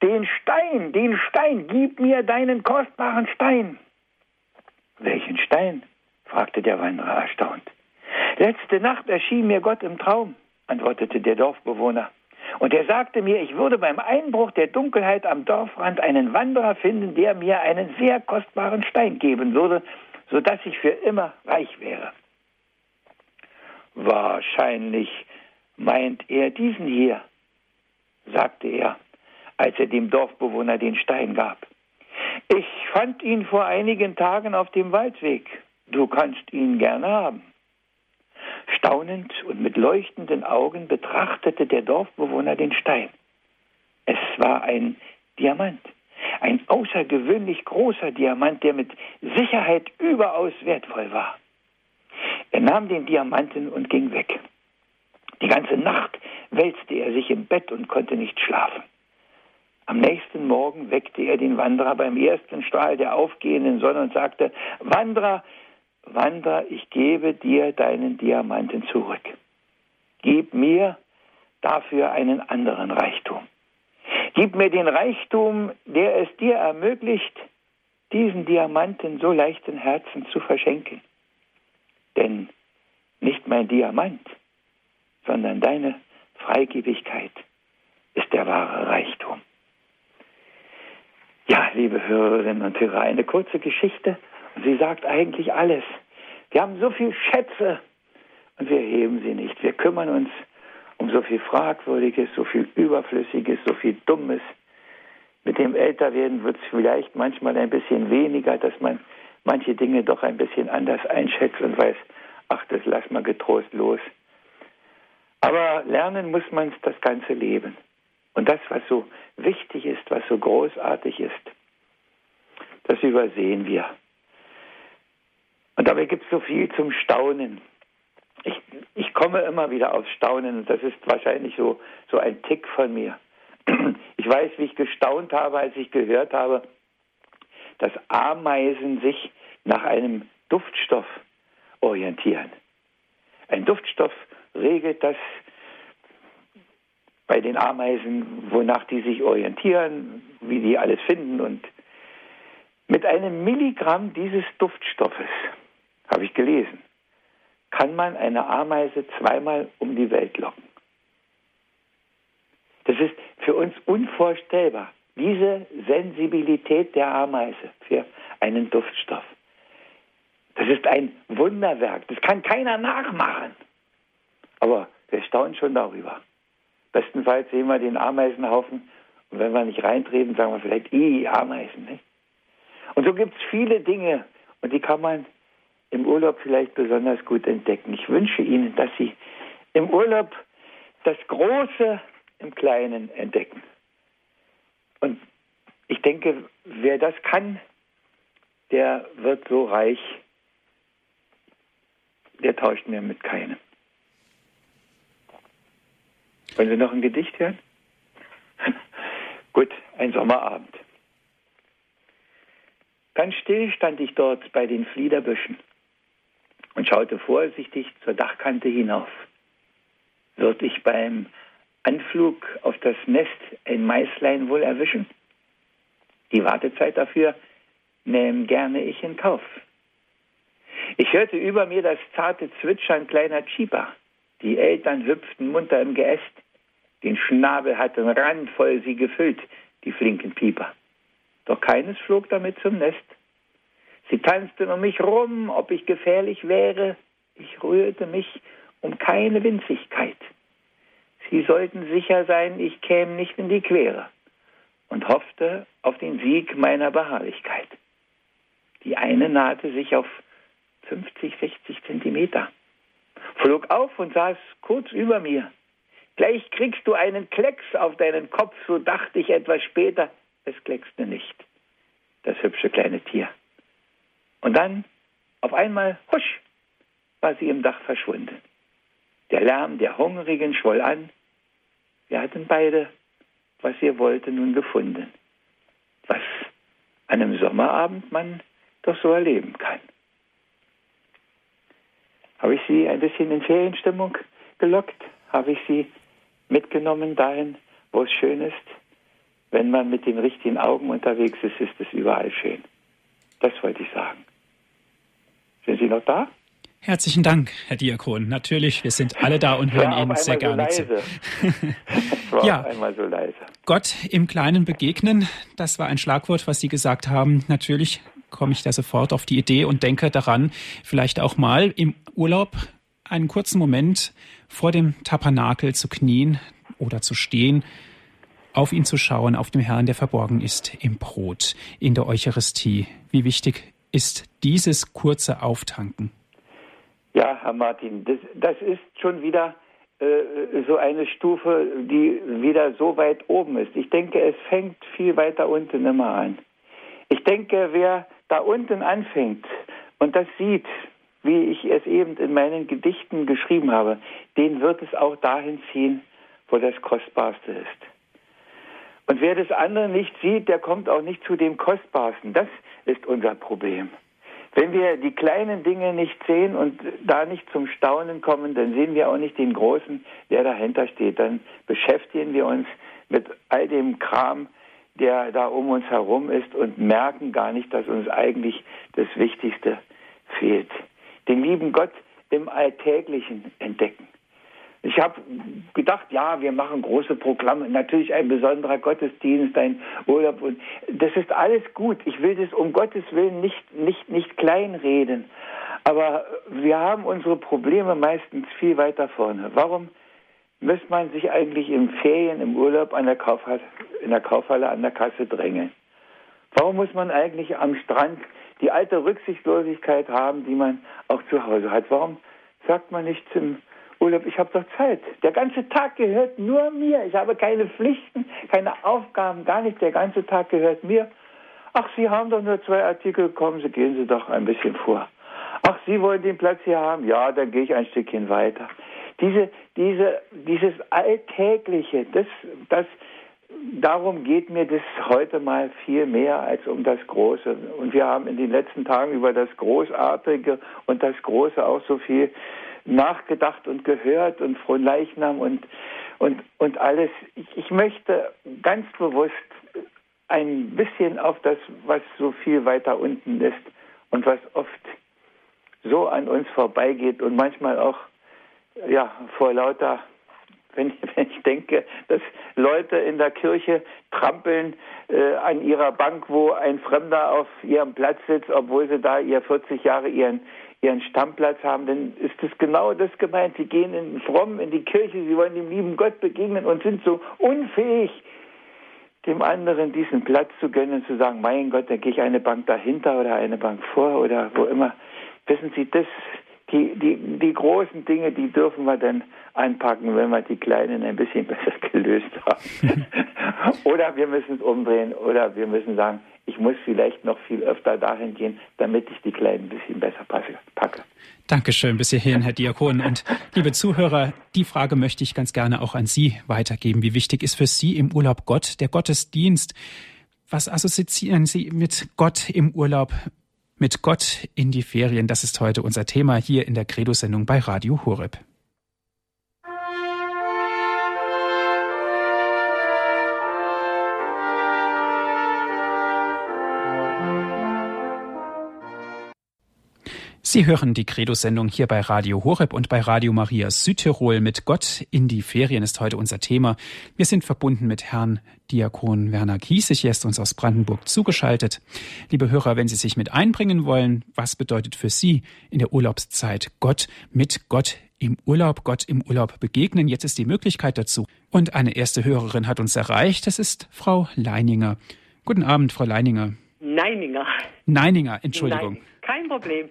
den Stein, den Stein, gib mir deinen kostbaren Stein. Welchen Stein? fragte der Wanderer erstaunt. Letzte Nacht erschien mir Gott im Traum, antwortete der Dorfbewohner. Und er sagte mir, ich würde beim Einbruch der Dunkelheit am Dorfrand einen Wanderer finden, der mir einen sehr kostbaren Stein geben würde, so dass ich für immer reich wäre. Wahrscheinlich meint er diesen hier, sagte er, als er dem Dorfbewohner den Stein gab. Ich fand ihn vor einigen Tagen auf dem Waldweg. Du kannst ihn gerne haben. Staunend und mit leuchtenden Augen betrachtete der Dorfbewohner den Stein. Es war ein Diamant, ein außergewöhnlich großer Diamant, der mit Sicherheit überaus wertvoll war. Er nahm den Diamanten und ging weg. Die ganze Nacht wälzte er sich im Bett und konnte nicht schlafen. Am nächsten Morgen weckte er den Wanderer beim ersten Strahl der aufgehenden Sonne und sagte, Wanderer, Wanderer, ich gebe dir deinen Diamanten zurück. Gib mir dafür einen anderen Reichtum. Gib mir den Reichtum, der es dir ermöglicht, diesen Diamanten so leichten Herzen zu verschenken. Denn nicht mein Diamant, sondern deine Freigebigkeit ist der wahre Reichtum. Ja, liebe Hörerinnen und Hörer, eine kurze Geschichte und sie sagt eigentlich alles. Wir haben so viele Schätze und wir heben sie nicht. Wir kümmern uns um so viel Fragwürdiges, so viel Überflüssiges, so viel Dummes. Mit dem Älterwerden wird es vielleicht manchmal ein bisschen weniger, dass man manche Dinge doch ein bisschen anders einschätzt und weiß, ach, das lass mal getrost los. Aber lernen muss man das ganze Leben. Und das, was so wichtig ist, was so großartig ist, das übersehen wir. Und dabei gibt es so viel zum Staunen. Ich, ich komme immer wieder aufs Staunen und das ist wahrscheinlich so, so ein Tick von mir. Ich weiß, wie ich gestaunt habe, als ich gehört habe, dass Ameisen sich nach einem Duftstoff orientieren. Ein Duftstoff regelt das bei den Ameisen, wonach die sich orientieren, wie die alles finden. Und mit einem Milligramm dieses Duftstoffes, habe ich gelesen, kann man eine Ameise zweimal um die Welt locken. Das ist für uns unvorstellbar, diese Sensibilität der Ameise für einen Duftstoff. Das ist ein Wunderwerk, das kann keiner nachmachen. Aber wir staunen schon darüber. Bestenfalls sehen wir den Ameisenhaufen und wenn wir nicht reintreten, sagen wir vielleicht, i Ameisen. Nicht? Und so gibt es viele Dinge und die kann man im Urlaub vielleicht besonders gut entdecken. Ich wünsche Ihnen, dass Sie im Urlaub das Große im Kleinen entdecken. Und ich denke, wer das kann, der wird so reich, der tauscht mir mit keinem. Wollen Sie noch ein Gedicht hören? Gut, ein Sommerabend. Ganz still stand ich dort bei den Fliederbüschen und schaute vorsichtig zur Dachkante hinauf. Wird ich beim Anflug auf das Nest ein Meißlein wohl erwischen? Die Wartezeit dafür nähm gerne ich in Kauf. Ich hörte über mir das zarte Zwitschern kleiner Chipa. Die Eltern hüpften munter im Geäst. Den Schnabel hatten randvoll sie gefüllt, die flinken Pieper. Doch keines flog damit zum Nest. Sie tanzten um mich rum, ob ich gefährlich wäre. Ich rührte mich um keine Winzigkeit. Sie sollten sicher sein, ich käme nicht in die Quere und hoffte auf den Sieg meiner Beharrlichkeit. Die eine nahte sich auf 50, 60 Zentimeter, flog auf und saß kurz über mir. Gleich kriegst du einen Klecks auf deinen Kopf, so dachte ich etwas später. Es kleckste nicht, das hübsche kleine Tier. Und dann, auf einmal, husch, war sie im Dach verschwunden. Der Lärm der Hungrigen schwoll an, wir hatten beide, was wir wollten, nun gefunden. Was an einem Sommerabend man doch so erleben kann. Habe ich Sie ein bisschen in Ferienstimmung gelockt? Habe ich Sie mitgenommen dahin, wo es schön ist? Wenn man mit den richtigen Augen unterwegs ist, ist es überall schön. Das wollte ich sagen. Sind Sie noch da? Herzlichen Dank, Herr Diakon. Natürlich, wir sind alle da und hören Ihnen sehr gerne so zu. ja, so Gott im Kleinen begegnen, das war ein Schlagwort, was Sie gesagt haben. Natürlich komme ich da sofort auf die Idee und denke daran, vielleicht auch mal im Urlaub einen kurzen Moment vor dem Tabernakel zu knien oder zu stehen, auf ihn zu schauen, auf dem Herrn, der verborgen ist im Brot, in der Eucharistie. Wie wichtig ist dieses kurze Auftanken? Ja, Herr Martin, das, das ist schon wieder äh, so eine Stufe, die wieder so weit oben ist. Ich denke, es fängt viel weiter unten immer an. Ich denke, wer da unten anfängt und das sieht, wie ich es eben in meinen Gedichten geschrieben habe, den wird es auch dahin ziehen, wo das Kostbarste ist. Und wer das andere nicht sieht, der kommt auch nicht zu dem Kostbarsten. Das ist unser Problem. Wenn wir die kleinen Dinge nicht sehen und da nicht zum Staunen kommen, dann sehen wir auch nicht den Großen, der dahinter steht. Dann beschäftigen wir uns mit all dem Kram, der da um uns herum ist und merken gar nicht, dass uns eigentlich das Wichtigste fehlt. Den lieben Gott im Alltäglichen entdecken. Ich habe gedacht, ja, wir machen große Programme, natürlich ein besonderer Gottesdienst, ein Urlaub und das ist alles gut. Ich will das um Gottes Willen nicht, nicht, nicht kleinreden. Aber wir haben unsere Probleme meistens viel weiter vorne. Warum muss man sich eigentlich im Ferien, im Urlaub an der Kaufhalle, in der Kaufhalle an der Kasse drängeln? Warum muss man eigentlich am Strand die alte Rücksichtslosigkeit haben, die man auch zu Hause hat? Warum sagt man nicht zum Urlaub, ich habe doch Zeit. Der ganze Tag gehört nur mir. Ich habe keine Pflichten, keine Aufgaben, gar nicht. Der ganze Tag gehört mir. Ach, Sie haben doch nur zwei Artikel, kommen Sie, gehen Sie doch ein bisschen vor. Ach, Sie wollen den Platz hier haben? Ja, dann gehe ich ein Stückchen weiter. Diese, diese, dieses Alltägliche, das, das darum geht mir das heute mal viel mehr als um das Große. Und wir haben in den letzten Tagen über das Großartige und das Große auch so viel nachgedacht und gehört und Fronleichnam und, und, und alles. Ich, ich möchte ganz bewusst ein bisschen auf das, was so viel weiter unten ist und was oft so an uns vorbeigeht und manchmal auch ja vor lauter wenn, wenn ich denke, dass Leute in der Kirche trampeln äh, an ihrer Bank, wo ein Fremder auf ihrem Platz sitzt, obwohl sie da ihr 40 Jahre ihren ihren Stammplatz haben, dann ist das genau das gemeint. Sie gehen in fromm in die Kirche, sie wollen dem lieben Gott begegnen und sind so unfähig, dem anderen diesen Platz zu gönnen, zu sagen, mein Gott, da gehe ich eine Bank dahinter oder eine Bank vor oder wo immer. Wissen Sie, das, die, die, die großen Dinge, die dürfen wir dann anpacken, wenn wir die kleinen ein bisschen besser gelöst haben. oder wir müssen es umdrehen oder wir müssen sagen, ich muss vielleicht noch viel öfter dahin gehen, damit ich die Kleinen ein bisschen besser packe. Dankeschön bis hierhin, Herr Diakon. Und liebe Zuhörer, die Frage möchte ich ganz gerne auch an Sie weitergeben. Wie wichtig ist für Sie im Urlaub Gott, der Gottesdienst? Was assoziieren Sie mit Gott im Urlaub? Mit Gott in die Ferien? Das ist heute unser Thema hier in der Credo-Sendung bei Radio Horeb. Sie hören die Credo-Sendung hier bei Radio Horeb und bei Radio Maria Südtirol. Mit Gott in die Ferien ist heute unser Thema. Wir sind verbunden mit Herrn Diakon Werner Kiesig. Er ist uns aus Brandenburg zugeschaltet. Liebe Hörer, wenn Sie sich mit einbringen wollen, was bedeutet für Sie in der Urlaubszeit Gott mit Gott im Urlaub, Gott im Urlaub begegnen? Jetzt ist die Möglichkeit dazu. Und eine erste Hörerin hat uns erreicht. Das ist Frau Leininger. Guten Abend, Frau Leininger. Neininger. Neininger, Entschuldigung. Nein, kein Problem.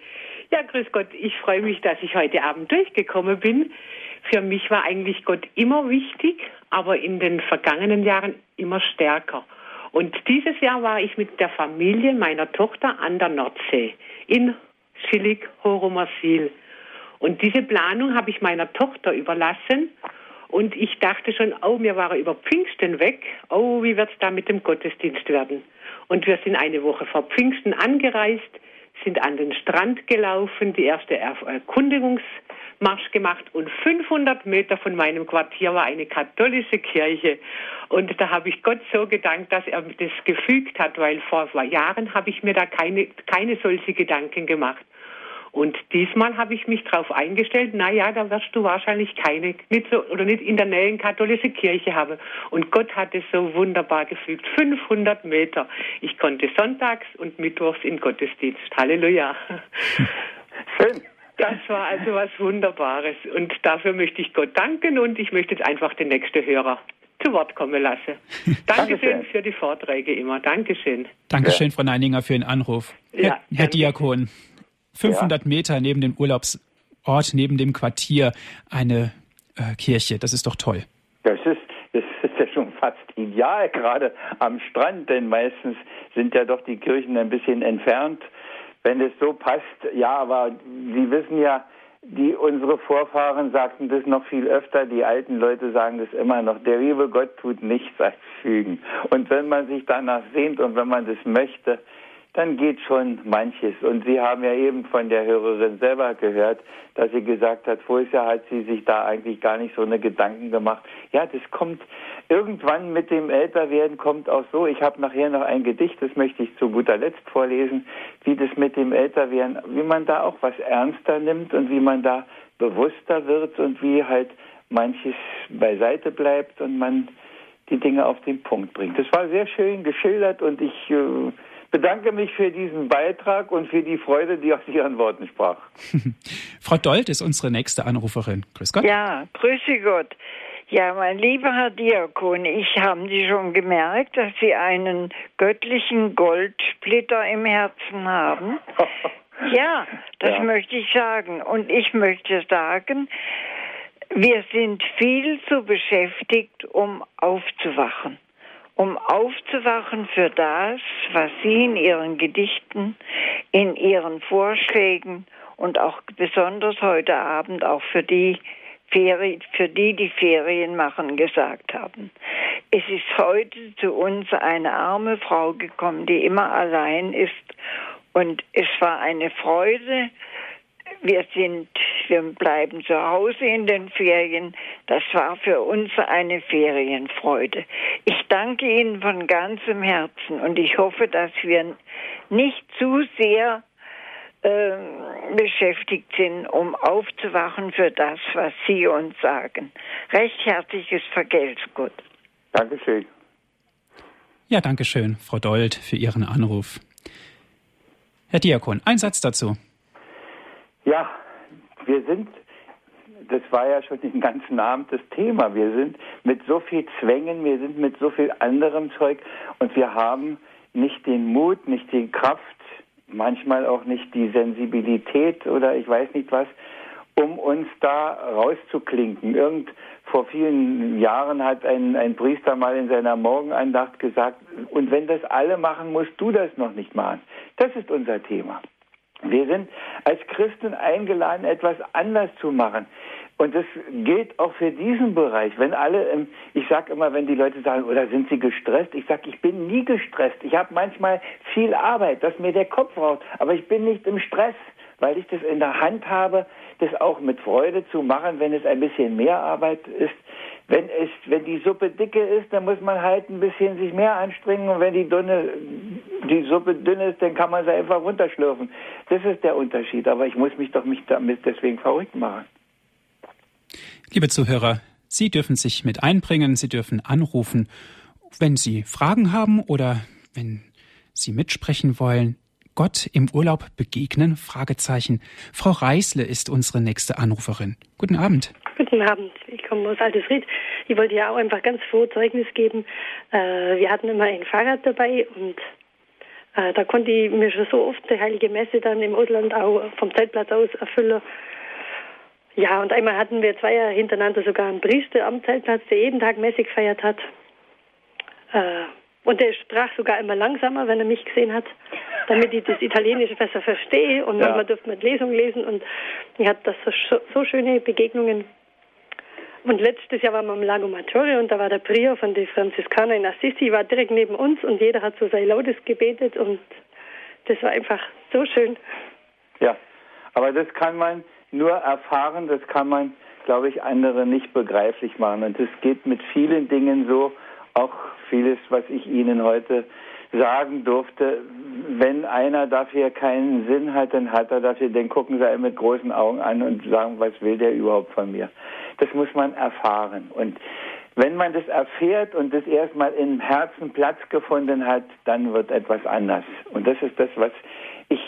Ja, grüß Gott. Ich freue mich, dass ich heute Abend durchgekommen bin. Für mich war eigentlich Gott immer wichtig, aber in den vergangenen Jahren immer stärker. Und dieses Jahr war ich mit der Familie meiner Tochter an der Nordsee in Schillig, Horomasil. Und diese Planung habe ich meiner Tochter überlassen. Und ich dachte schon, oh, mir war er über Pfingsten weg. Oh, wie wird es da mit dem Gottesdienst werden? Und wir sind eine Woche vor Pfingsten angereist sind an den Strand gelaufen, die erste Erkundungsmarsch gemacht und 500 Meter von meinem Quartier war eine katholische Kirche. Und da habe ich Gott so gedankt, dass er das gefügt hat, weil vor Jahren habe ich mir da keine, keine solche Gedanken gemacht. Und diesmal habe ich mich darauf eingestellt, na ja, da wirst du wahrscheinlich keine, nicht so, oder nicht in der Nähe eine katholische Kirche haben. Und Gott hat es so wunderbar gefügt. 500 Meter. Ich konnte sonntags und mittwochs in Gottesdienst. Halleluja. Schön. Das war also was Wunderbares. Und dafür möchte ich Gott danken und ich möchte jetzt einfach den nächsten Hörer zu Wort kommen lassen. Dankeschön für die Vorträge immer. Dankeschön. Dankeschön, Frau Neininger, für den Anruf. Ja, Herr, Herr Diakon. 500 ja. Meter neben dem Urlaubsort, neben dem Quartier eine äh, Kirche. Das ist doch toll. Das ist, das ist ja schon fast ideal, gerade am Strand, denn meistens sind ja doch die Kirchen ein bisschen entfernt. Wenn es so passt, ja, aber Sie wissen ja, die unsere Vorfahren sagten das noch viel öfter, die alten Leute sagen das immer noch, der liebe Gott tut nichts als fügen. Und wenn man sich danach sehnt und wenn man das möchte, dann geht schon manches. Und Sie haben ja eben von der Hörerin selber gehört, dass sie gesagt hat, vorher hat sie sich da eigentlich gar nicht so eine Gedanken gemacht. Ja, das kommt irgendwann mit dem Älterwerden kommt auch so. Ich habe nachher noch ein Gedicht, das möchte ich zu guter Letzt vorlesen, wie das mit dem Älterwerden, wie man da auch was ernster nimmt und wie man da bewusster wird und wie halt manches beiseite bleibt und man die Dinge auf den Punkt bringt. Das war sehr schön geschildert und ich äh, bedanke mich für diesen Beitrag und für die Freude, die aus Ihren Worten sprach. Frau Dold ist unsere nächste Anruferin. Grüß Gott. Ja, grüße Gott. Ja, mein lieber Herr Diakon, ich habe Sie schon gemerkt, dass Sie einen göttlichen Goldsplitter im Herzen haben. ja, das ja. möchte ich sagen. Und ich möchte sagen, wir sind viel zu beschäftigt, um aufzuwachen um aufzuwachen für das, was Sie in Ihren Gedichten, in Ihren Vorschlägen und auch besonders heute Abend auch für die Ferien, für die die Ferien machen, gesagt haben. Es ist heute zu uns eine arme Frau gekommen, die immer allein ist. Und es war eine Freude. Wir sind, wir bleiben zu Hause in den Ferien. Das war für uns eine Ferienfreude. Ich danke Ihnen von ganzem Herzen und ich hoffe, dass wir nicht zu sehr äh, beschäftigt sind, um aufzuwachen für das, was Sie uns sagen. Recht herzliches Vergelt's Gott. Dankeschön. Ja, danke schön, Frau Dold, für Ihren Anruf. Herr Diakon, ein Satz dazu. Ja, wir sind, das war ja schon den ganzen Abend das Thema, wir sind mit so viel Zwängen, wir sind mit so viel anderem Zeug und wir haben nicht den Mut, nicht die Kraft, manchmal auch nicht die Sensibilität oder ich weiß nicht was, um uns da rauszuklinken. Irgend vor vielen Jahren hat ein, ein Priester mal in seiner Morgenandacht gesagt, und wenn das alle machen, musst du das noch nicht machen. Das ist unser Thema. Wir sind als Christen eingeladen, etwas anders zu machen. Und das gilt auch für diesen Bereich. Wenn alle, ich sage immer, wenn die Leute sagen, oder sind sie gestresst? Ich sage, ich bin nie gestresst. Ich habe manchmal viel Arbeit, dass mir der Kopf raucht, aber ich bin nicht im Stress, weil ich das in der Hand habe, das auch mit Freude zu machen, wenn es ein bisschen mehr Arbeit ist. Wenn es, wenn die Suppe dicke ist, dann muss man halt ein bisschen sich mehr anstrengen und wenn die dünne, die Suppe dünn ist, dann kann man sie einfach runterschlürfen. Das ist der Unterschied. Aber ich muss mich doch nicht damit deswegen verrückt machen. Liebe Zuhörer, Sie dürfen sich mit einbringen, Sie dürfen anrufen, wenn Sie Fragen haben oder wenn Sie mitsprechen wollen. Gott im Urlaub begegnen? Fragezeichen. Frau Reisle ist unsere nächste Anruferin. Guten Abend. Guten Abend. Ich komme aus Altes Ried. Ich wollte ja auch einfach ganz froh Zeugnis geben. Äh, wir hatten immer ein Fahrrad dabei und äh, da konnte ich mir schon so oft die heilige Messe dann im Ausland auch vom Zeltplatz aus erfüllen. Ja, und einmal hatten wir zwei Jahre hintereinander sogar einen Priester am Zeltplatz, der jeden Tag Messe gefeiert hat. Äh, und der sprach sogar immer langsamer, wenn er mich gesehen hat, damit ich das Italienische besser verstehe. Und manchmal ja. durfte man Lesung lesen und ich hatte das so, so, schöne Begegnungen. Und letztes Jahr waren wir am Lago Maggiore und da war der Prior von den Franziskanern in Assisi, war direkt neben uns und jeder hat so sein Lautes gebetet und das war einfach so schön. Ja, aber das kann man nur erfahren, das kann man, glaube ich, andere nicht begreiflich machen. Und das geht mit vielen Dingen so, auch vieles, was ich Ihnen heute sagen durfte. Wenn einer dafür keinen Sinn hat, dann hat er dafür, den gucken sie mit großen Augen an und sagen, was will der überhaupt von mir? Das muss man erfahren. Und wenn man das erfährt und das erstmal im Herzen Platz gefunden hat, dann wird etwas anders. Und das ist das, was ich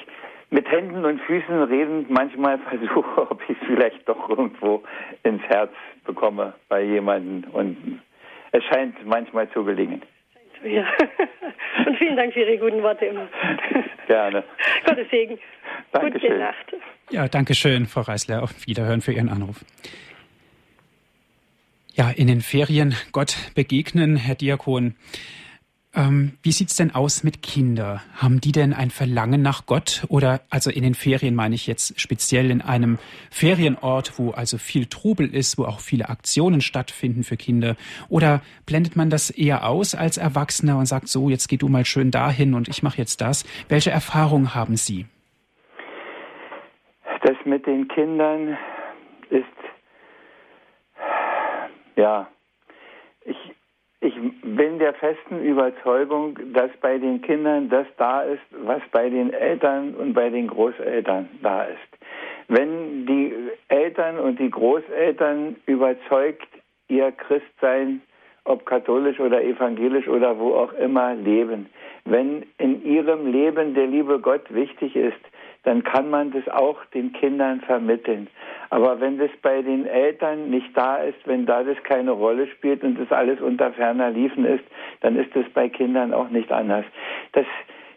mit Händen und Füßen redend manchmal versuche, ob ich es vielleicht doch irgendwo ins Herz bekomme bei jemandem. Und es scheint manchmal zu gelingen. Ja. Und vielen Dank für Ihre guten Worte immer. Gerne. Gottes Segen. Dankeschön. Gute Nacht. Ja, danke schön, Frau Reisler. Auf Wiederhören für Ihren Anruf. Ja, in den Ferien Gott begegnen, Herr Diakon. Ähm, wie sieht's denn aus mit Kindern? Haben die denn ein Verlangen nach Gott? Oder also in den Ferien meine ich jetzt speziell in einem Ferienort, wo also viel Trubel ist, wo auch viele Aktionen stattfinden für Kinder? Oder blendet man das eher aus als Erwachsener und sagt so, jetzt geh du mal schön dahin und ich mache jetzt das? Welche Erfahrungen haben Sie? Das mit den Kindern ist ja ich ich bin der festen Überzeugung, dass bei den Kindern das da ist, was bei den Eltern und bei den Großeltern da ist. Wenn die Eltern und die Großeltern überzeugt ihr Christsein, ob katholisch oder evangelisch oder wo auch immer, leben, wenn in ihrem Leben der liebe Gott wichtig ist, dann kann man das auch den Kindern vermitteln. Aber wenn das bei den Eltern nicht da ist, wenn da das keine Rolle spielt und das alles unter ferner Liefen ist, dann ist es bei Kindern auch nicht anders. Das,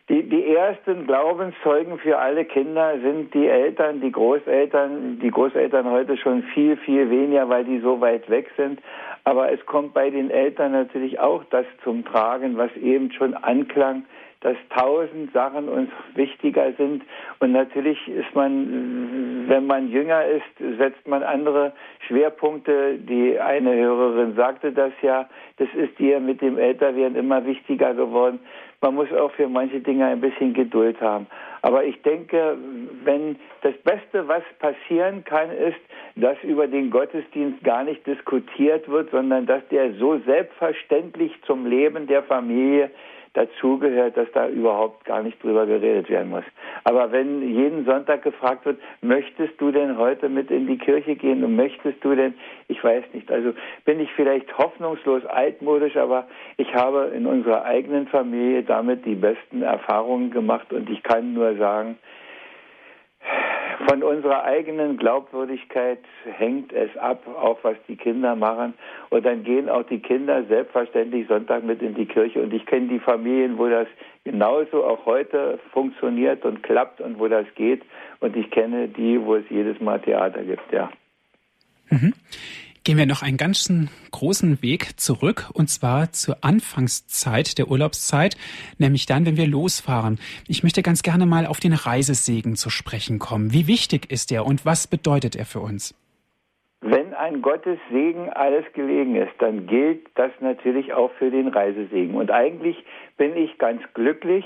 die, die ersten Glaubenszeugen für alle Kinder sind die Eltern, die Großeltern, die Großeltern heute schon viel, viel weniger, weil die so weit weg sind. Aber es kommt bei den Eltern natürlich auch das zum Tragen, was eben schon anklang, dass tausend Sachen uns wichtiger sind. Und natürlich ist man, wenn man jünger ist, setzt man andere Schwerpunkte. Die eine Hörerin sagte das ja, das ist ihr mit dem Älterwerden immer wichtiger geworden. Man muss auch für manche Dinge ein bisschen Geduld haben. Aber ich denke, wenn das Beste, was passieren kann, ist, dass über den Gottesdienst gar nicht diskutiert wird, sondern dass der so selbstverständlich zum Leben der Familie dazugehört, dass da überhaupt gar nicht drüber geredet werden muss. Aber wenn jeden Sonntag gefragt wird, möchtest du denn heute mit in die Kirche gehen und möchtest du denn, ich weiß nicht, also bin ich vielleicht hoffnungslos altmodisch, aber ich habe in unserer eigenen Familie damit die besten Erfahrungen gemacht und ich kann nur sagen, von unserer eigenen Glaubwürdigkeit hängt es ab, auch was die Kinder machen. Und dann gehen auch die Kinder selbstverständlich Sonntag mit in die Kirche. Und ich kenne die Familien, wo das genauso auch heute funktioniert und klappt und wo das geht. Und ich kenne die, wo es jedes Mal Theater gibt, ja. Mhm gehen wir noch einen ganzen großen Weg zurück und zwar zur Anfangszeit der Urlaubszeit, nämlich dann, wenn wir losfahren. Ich möchte ganz gerne mal auf den Reisesegen zu sprechen kommen. Wie wichtig ist er und was bedeutet er für uns? Wenn ein Gottes Segen alles gelegen ist, dann gilt das natürlich auch für den Reisesegen. Und eigentlich bin ich ganz glücklich,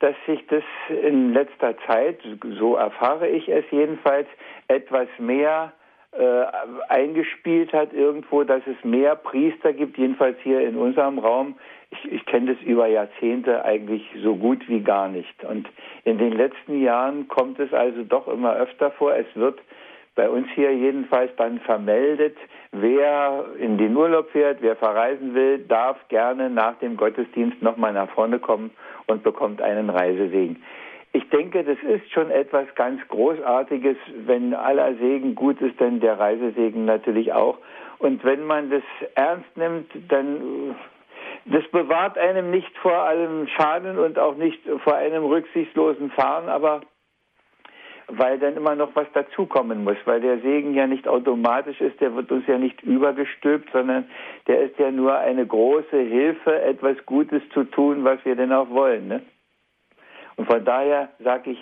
dass sich das in letzter Zeit, so erfahre ich es jedenfalls, etwas mehr äh, eingespielt hat irgendwo, dass es mehr Priester gibt, jedenfalls hier in unserem Raum. Ich, ich kenne das über Jahrzehnte eigentlich so gut wie gar nicht. Und in den letzten Jahren kommt es also doch immer öfter vor. Es wird bei uns hier jedenfalls dann vermeldet, wer in den Urlaub fährt, wer verreisen will, darf gerne nach dem Gottesdienst nochmal nach vorne kommen und bekommt einen Reisesegen. Ich denke, das ist schon etwas ganz Großartiges. Wenn aller Segen gut ist, dann der Reisesegen natürlich auch. Und wenn man das ernst nimmt, dann das bewahrt einem nicht vor allem Schaden und auch nicht vor einem rücksichtslosen Fahren, aber weil dann immer noch was dazukommen muss, weil der Segen ja nicht automatisch ist, der wird uns ja nicht übergestülpt, sondern der ist ja nur eine große Hilfe, etwas Gutes zu tun, was wir denn auch wollen. Ne? Und von daher sage ich,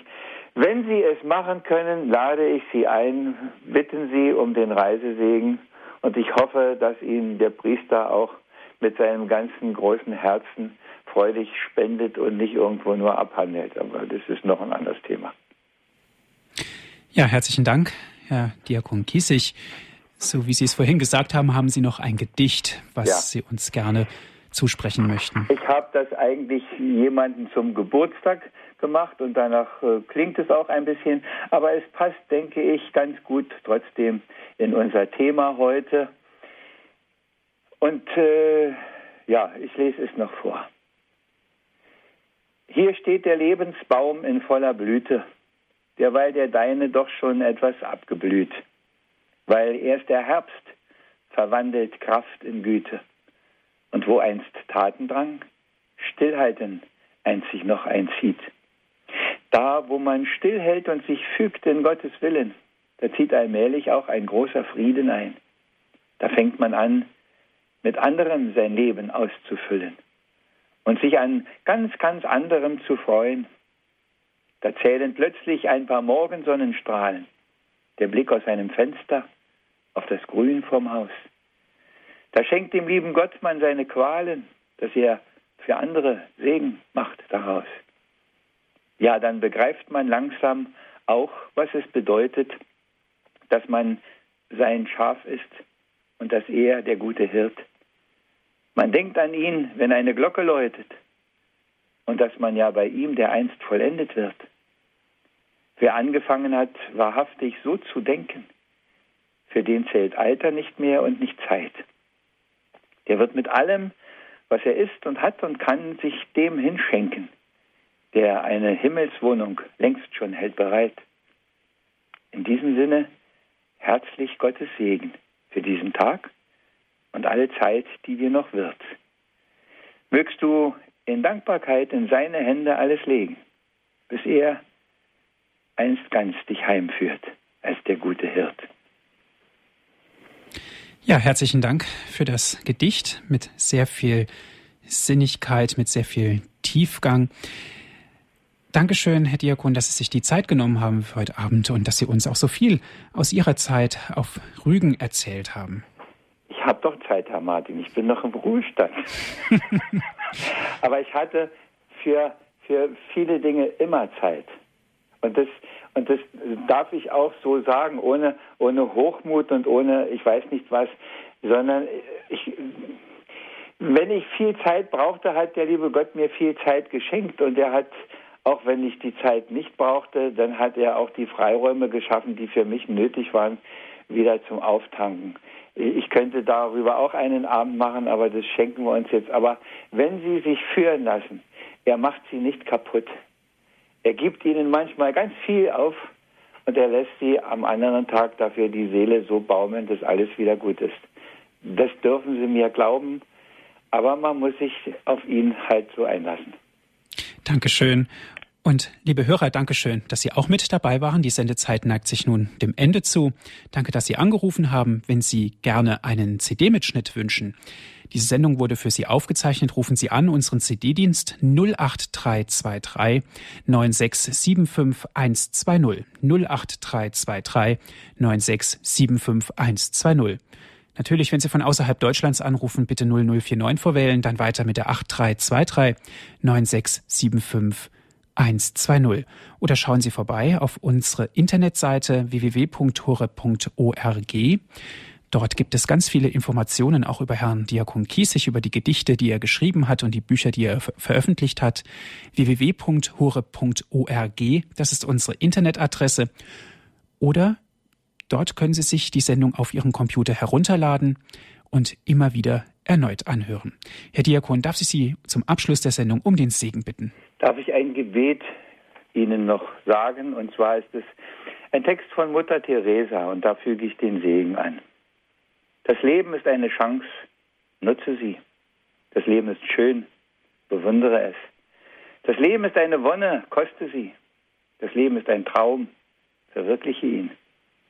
wenn Sie es machen können, lade ich Sie ein, bitten Sie um den Reisesegen und ich hoffe, dass Ihnen der Priester auch mit seinem ganzen großen Herzen freudig spendet und nicht irgendwo nur abhandelt. Aber das ist noch ein anderes Thema. Ja, herzlichen Dank, Herr Diakon Kiesig. So wie Sie es vorhin gesagt haben, haben Sie noch ein Gedicht, was ja. Sie uns gerne zusprechen möchten. Ich habe das eigentlich jemanden zum Geburtstag gemacht und danach äh, klingt es auch ein bisschen, aber es passt, denke ich, ganz gut trotzdem in unser Thema heute. Und äh, ja, ich lese es noch vor. Hier steht der Lebensbaum in voller Blüte, derweil der deine doch schon etwas abgeblüht, weil erst der Herbst verwandelt Kraft in Güte. Und wo einst Tatendrang, Stillhalten einzig noch einzieht. Da, wo man stillhält und sich fügt in Gottes Willen, da zieht allmählich auch ein großer Frieden ein. Da fängt man an, mit anderem sein Leben auszufüllen und sich an ganz, ganz anderem zu freuen. Da zählen plötzlich ein paar Morgensonnenstrahlen, der Blick aus einem Fenster auf das Grün vom Haus. Da schenkt dem lieben Gott man seine Qualen, dass er für andere Segen macht daraus ja, dann begreift man langsam auch, was es bedeutet, dass man sein Schaf ist und dass er der gute Hirt. Man denkt an ihn, wenn eine Glocke läutet und dass man ja bei ihm der einst vollendet wird. Wer angefangen hat, wahrhaftig so zu denken, für den zählt Alter nicht mehr und nicht Zeit. Der wird mit allem, was er ist und hat und kann, sich dem hinschenken, der eine Himmelswohnung längst schon hält bereit. In diesem Sinne herzlich Gottes Segen für diesen Tag und alle Zeit, die dir noch wird. Mögst du in Dankbarkeit in seine Hände alles legen, bis er einst ganz dich heimführt als der gute Hirt. Ja, herzlichen Dank für das Gedicht mit sehr viel Sinnigkeit, mit sehr viel Tiefgang. Dankeschön, Herr Diakon, dass Sie sich die Zeit genommen haben für heute Abend und dass Sie uns auch so viel aus Ihrer Zeit auf Rügen erzählt haben. Ich habe doch Zeit, Herr Martin. Ich bin noch im Ruhestand. Aber ich hatte für, für viele Dinge immer Zeit. Und das, und das darf ich auch so sagen, ohne, ohne Hochmut und ohne ich weiß nicht was, sondern ich, wenn ich viel Zeit brauchte, hat der liebe Gott mir viel Zeit geschenkt und er hat auch wenn ich die Zeit nicht brauchte, dann hat er auch die Freiräume geschaffen, die für mich nötig waren, wieder zum Auftanken. Ich könnte darüber auch einen Abend machen, aber das schenken wir uns jetzt. Aber wenn Sie sich führen lassen, er macht Sie nicht kaputt. Er gibt Ihnen manchmal ganz viel auf und er lässt Sie am anderen Tag dafür die Seele so baumeln, dass alles wieder gut ist. Das dürfen Sie mir glauben, aber man muss sich auf ihn halt so einlassen. Dankeschön. Und liebe Hörer, Dankeschön, dass Sie auch mit dabei waren. Die Sendezeit neigt sich nun dem Ende zu. Danke, dass Sie angerufen haben. Wenn Sie gerne einen CD-Mitschnitt wünschen, diese Sendung wurde für Sie aufgezeichnet. Rufen Sie an unseren CD-Dienst 08323 9675120 08323 9675120. Natürlich, wenn Sie von außerhalb Deutschlands anrufen, bitte 0049 vorwählen, dann weiter mit der 8323 9675 120 oder schauen Sie vorbei auf unsere Internetseite www.hore.org. Dort gibt es ganz viele Informationen auch über Herrn Diakon Kiesig, über die Gedichte, die er geschrieben hat und die Bücher, die er veröffentlicht hat. www.hore.org, das ist unsere Internetadresse. Oder dort können Sie sich die Sendung auf Ihrem Computer herunterladen und immer wieder erneut anhören. Herr Diakon, darf ich Sie zum Abschluss der Sendung um den Segen bitten? Darf ich ein Gebet Ihnen noch sagen? Und zwar ist es ein Text von Mutter Teresa und da füge ich den Segen an. Das Leben ist eine Chance, nutze sie. Das Leben ist schön, bewundere es. Das Leben ist eine Wonne, koste sie. Das Leben ist ein Traum, verwirkliche ihn.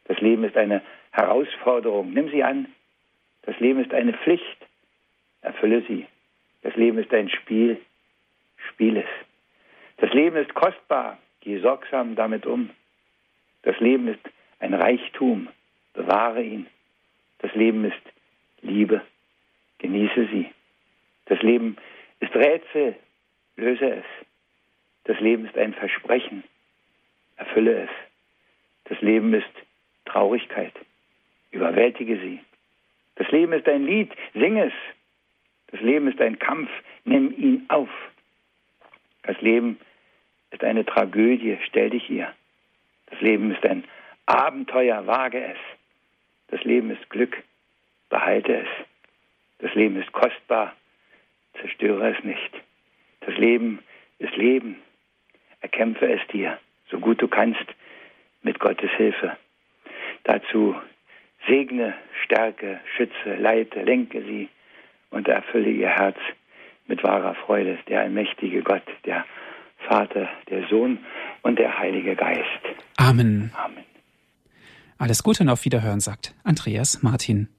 Das Leben ist eine Herausforderung, nimm sie an. Das Leben ist eine Pflicht, erfülle sie. Das Leben ist ein Spiel, spiel es. Das Leben ist kostbar, geh sorgsam damit um. Das Leben ist ein Reichtum, bewahre ihn. Das Leben ist Liebe, genieße sie. Das Leben ist Rätsel, löse es. Das Leben ist ein Versprechen, erfülle es. Das Leben ist Traurigkeit, überwältige sie. Das Leben ist ein Lied, sing es. Das Leben ist ein Kampf, nimm ihn auf. Das Leben ist eine Tragödie, stell dich ihr. Das Leben ist ein Abenteuer, wage es. Das Leben ist Glück, behalte es. Das Leben ist kostbar, zerstöre es nicht. Das Leben ist Leben, erkämpfe es dir, so gut du kannst, mit Gottes Hilfe. Dazu segne, stärke, schütze, leite, lenke sie und erfülle ihr Herz mit wahrer Freude, der allmächtige Gott, der Vater, der Sohn und der Heilige Geist. Amen. Amen. Alles Gute und auf Wiederhören, sagt Andreas Martin.